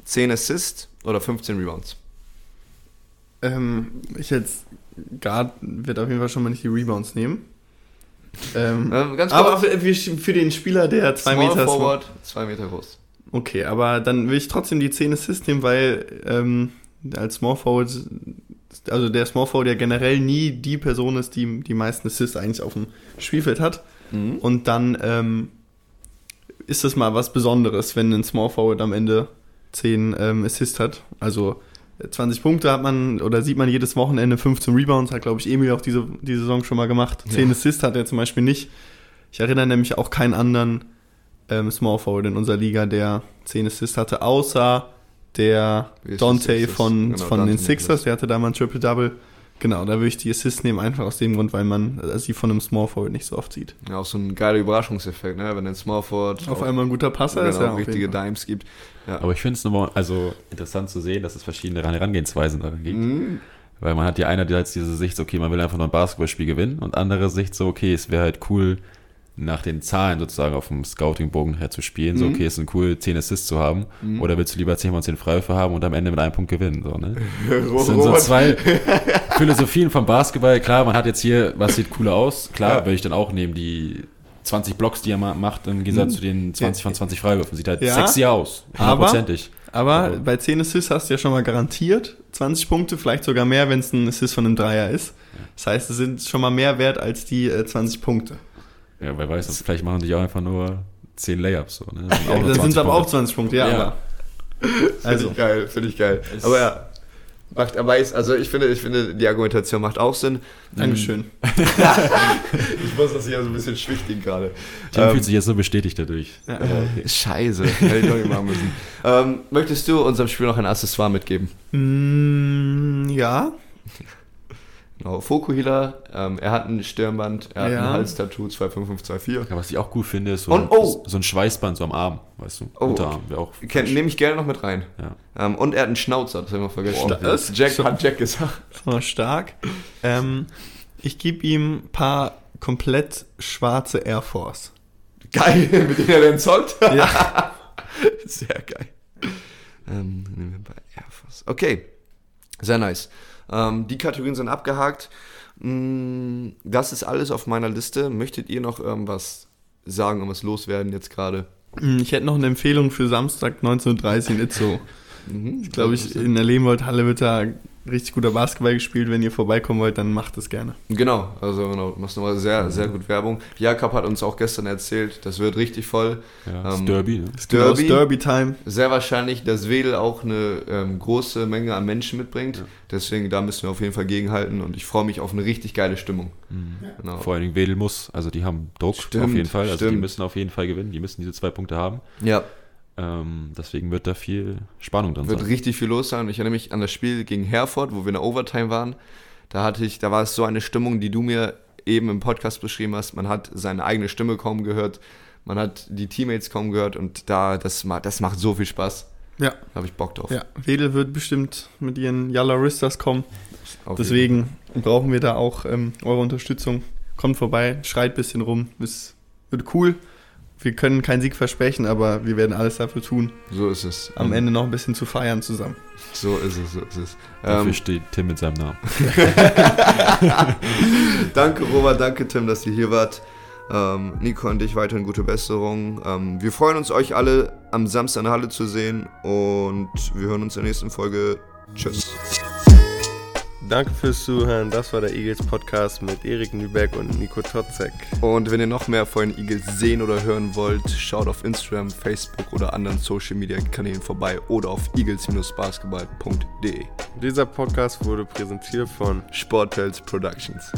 Speaker 2: 10 Assists oder 15 Rebounds.
Speaker 3: Ähm, ich jetzt Guard wird auf jeden Fall schon mal nicht die Rebounds nehmen. Ähm,
Speaker 2: ganz
Speaker 3: aber für, für den Spieler, der zwei
Speaker 2: Small
Speaker 3: Meter ist.
Speaker 2: Forward, 2 Meter groß.
Speaker 3: Okay, aber dann will ich trotzdem die 10 Assists nehmen, weil ähm, als Small Forward, also der Small Forward ja generell nie die Person ist, die die meisten Assists eigentlich auf dem Spielfeld hat.
Speaker 2: Mhm.
Speaker 3: Und dann ähm, ist das mal was Besonderes, wenn ein Small Forward am Ende 10 ähm, Assists hat. Also äh, 20 Punkte hat man oder sieht man jedes Wochenende, 15 Rebounds, hat glaube ich Emil auch diese, diese Saison schon mal gemacht. 10
Speaker 2: Ja.
Speaker 3: Assists hat er zum Beispiel nicht. Ich erinnere nämlich auch keinen anderen ähm, Small Forward in unserer Liga, der 10 Assists hatte, außer der Dante von,
Speaker 2: Genau,
Speaker 3: von
Speaker 2: Dante
Speaker 3: den Sixers, der hatte da mal ein Triple-Double. Genau, da würde ich die Assists nehmen, einfach aus dem Grund, weil man sie von einem Small Forward nicht so oft sieht.
Speaker 2: Ja, auch so ein geiler Überraschungseffekt, ne? wenn ein Small Forward
Speaker 3: Auf einmal ein guter Passer
Speaker 2: genau,
Speaker 3: ist ja
Speaker 2: richtige. Dimes gibt. Ja.
Speaker 4: aber ich finde es nochmal also interessant zu sehen, dass es verschiedene Herangehensweisen daran gibt.
Speaker 2: Mhm.
Speaker 4: Weil man hat ja einer, der hat diese Sicht, so, okay, man will einfach nur ein Basketballspiel gewinnen und andere Sicht so, okay, es wäre halt cool, nach den Zahlen sozusagen auf dem Scouting-Bogen her zu spielen. So,
Speaker 2: Mhm.
Speaker 4: okay, es ist cool, 10 Assists zu haben. Oder willst du lieber 10 mal 10 Freiwürfe haben und am Ende mit einem Punkt gewinnen? So, ne? Das sind so zwei Philosophien vom Basketball. Klar, man hat jetzt hier, was sieht cooler aus? Klar,
Speaker 2: Ja.
Speaker 4: würde ich dann auch nehmen, die 20 Blocks, die er ma- macht, im Gegensatz
Speaker 2: Mhm.
Speaker 4: zu den 20 von 20 Freiwürfen. Sieht halt
Speaker 3: Ja,
Speaker 4: sexy aus.
Speaker 3: aber-
Speaker 4: Hundertprozentig.
Speaker 3: Aber
Speaker 4: Aber-
Speaker 3: bei 10 Assists hast du ja schon mal garantiert 20 Punkte, vielleicht sogar mehr, wenn es ein Assist von einem Dreier ist. Das heißt, es sind schon mal mehr wert als die äh, 20 Punkte.
Speaker 4: Ja, wer weiß, das, vielleicht machen die auch einfach nur 10 Layups. So, ne? Das sind
Speaker 3: Ja, dann sind
Speaker 4: 20
Speaker 3: es aber auch
Speaker 4: Punkte.
Speaker 3: 20 Punkte, ja.
Speaker 4: Ja.
Speaker 3: Aber,
Speaker 2: Finde
Speaker 3: also,
Speaker 2: ich geil, finde ich geil. Aber ja, macht, aber ist, also ich finde, ich finde, die Argumentation macht auch Sinn.
Speaker 3: Dankeschön.
Speaker 2: Ich muss das hier so ein bisschen schwichtigen gerade.
Speaker 4: Tim
Speaker 2: Ähm,
Speaker 4: fühlt sich jetzt so bestätigt dadurch.
Speaker 3: Ja.
Speaker 2: Äh, Scheiße, hätte ich doch nicht machen müssen. ähm, möchtest du unserem Spiel noch ein Accessoire mitgeben?
Speaker 3: Mm, ja,
Speaker 2: Genau, Fokuhila, ähm, er hat ein Stirnband, er hat
Speaker 3: Ja.
Speaker 2: ein Halstattoo 25524.
Speaker 4: Ja, was ich auch gut finde, ist so,
Speaker 2: Und-
Speaker 4: ein,
Speaker 2: oh!
Speaker 4: so ein Schweißband so am Arm, weißt du?
Speaker 2: Oh,
Speaker 4: Unterarm wäre auch.
Speaker 2: Kenn- Nehme ich gerne noch mit rein.
Speaker 4: Ja.
Speaker 2: Ähm, und er hat einen Schnauzer, das haben wir vergessen.
Speaker 3: Boah, das-
Speaker 2: Jack hat Jack gesagt.
Speaker 3: das war stark. Ähm, ich gebe ihm ein paar komplett schwarze Air Force.
Speaker 2: Geil, mit denen er den zockt.
Speaker 3: Ja.
Speaker 2: Sehr geil. Ähm, nehmen wir bei Air Force. Okay, sehr nice. Ähm, die Kategorien sind abgehakt. Mm, Das ist alles auf meiner Liste. Möchtet ihr noch irgendwas sagen, irgendwas loswerden jetzt gerade?
Speaker 3: Mm, Ich hätte noch eine Empfehlung für Samstag 19.30 Uhr in Itzo.
Speaker 2: Mhm.
Speaker 3: Ich glaube, ich, in der Lehmwold-Halle wird da richtig guter Basketball gespielt. Wenn ihr vorbeikommen wollt, dann macht es gerne.
Speaker 2: Genau, also genau, du machst nochmal sehr, sehr gut Werbung. Jakob hat uns auch gestern erzählt, das wird richtig voll.
Speaker 4: Ja, das
Speaker 2: Ähm,
Speaker 4: Derby. Ne?
Speaker 3: Genau,
Speaker 2: Derby.
Speaker 3: das Derby-Time.
Speaker 2: Sehr wahrscheinlich, dass Wedel auch eine ähm, große Menge an Menschen mitbringt.
Speaker 4: Ja.
Speaker 2: Deswegen, da müssen wir auf jeden Fall gegenhalten und ich freue mich auf eine richtig geile Stimmung. Genau.
Speaker 4: Vor allen Dingen Wedel muss, also die haben Druck
Speaker 2: Stimmt,
Speaker 4: auf jeden Fall. Also die
Speaker 2: stimmt.
Speaker 4: müssen auf jeden Fall gewinnen, die müssen diese zwei Punkte haben.
Speaker 2: Ja,
Speaker 4: Ähm, deswegen wird da viel Spannung drin
Speaker 2: wird
Speaker 4: sein.
Speaker 2: richtig viel los sein. Ich erinnere mich an das Spiel gegen Herford, wo wir in der Overtime waren. Da hatte ich, da war es so eine Stimmung, die du mir eben im Podcast beschrieben hast. Man hat seine eigene Stimme kaum gehört, man hat die Teammates kaum gehört und da, das, das macht so viel Spaß.
Speaker 3: Ja,
Speaker 2: Da habe ich Bock drauf.
Speaker 3: ja. Wedel wird bestimmt mit ihren Yalla Ristas kommen.
Speaker 2: Auf
Speaker 3: Deswegen brauchen wir da auch ähm, eure Unterstützung. Kommt vorbei, schreit ein bisschen rum. Es wird cool. Wir können keinen Sieg versprechen, aber wir werden alles dafür tun,
Speaker 2: So ist es.
Speaker 3: am
Speaker 2: Ähm,
Speaker 3: Ende noch ein bisschen zu feiern zusammen.
Speaker 2: So ist es, so ist es.
Speaker 4: Dafür
Speaker 2: Ähm,
Speaker 4: steht Tim mit seinem Namen.
Speaker 2: danke Robert, danke Tim, dass ihr hier wart. Ähm, Nico und ich weiterhin gute Besserung. Ähm, wir freuen uns, euch alle am Samstag in der Halle zu sehen und wir hören uns in der nächsten Folge. Tschüss.
Speaker 1: Danke fürs Zuhören. Das war der Eagles Podcast mit Erik Nüberg und Nico Totzek.
Speaker 2: Und wenn ihr noch mehr von den Eagles sehen oder hören wollt, schaut auf Instagram, Facebook oder anderen Social Media Kanälen vorbei oder auf eagles-basketball.de.
Speaker 1: Dieser Podcast wurde präsentiert von
Speaker 2: Sportels Productions.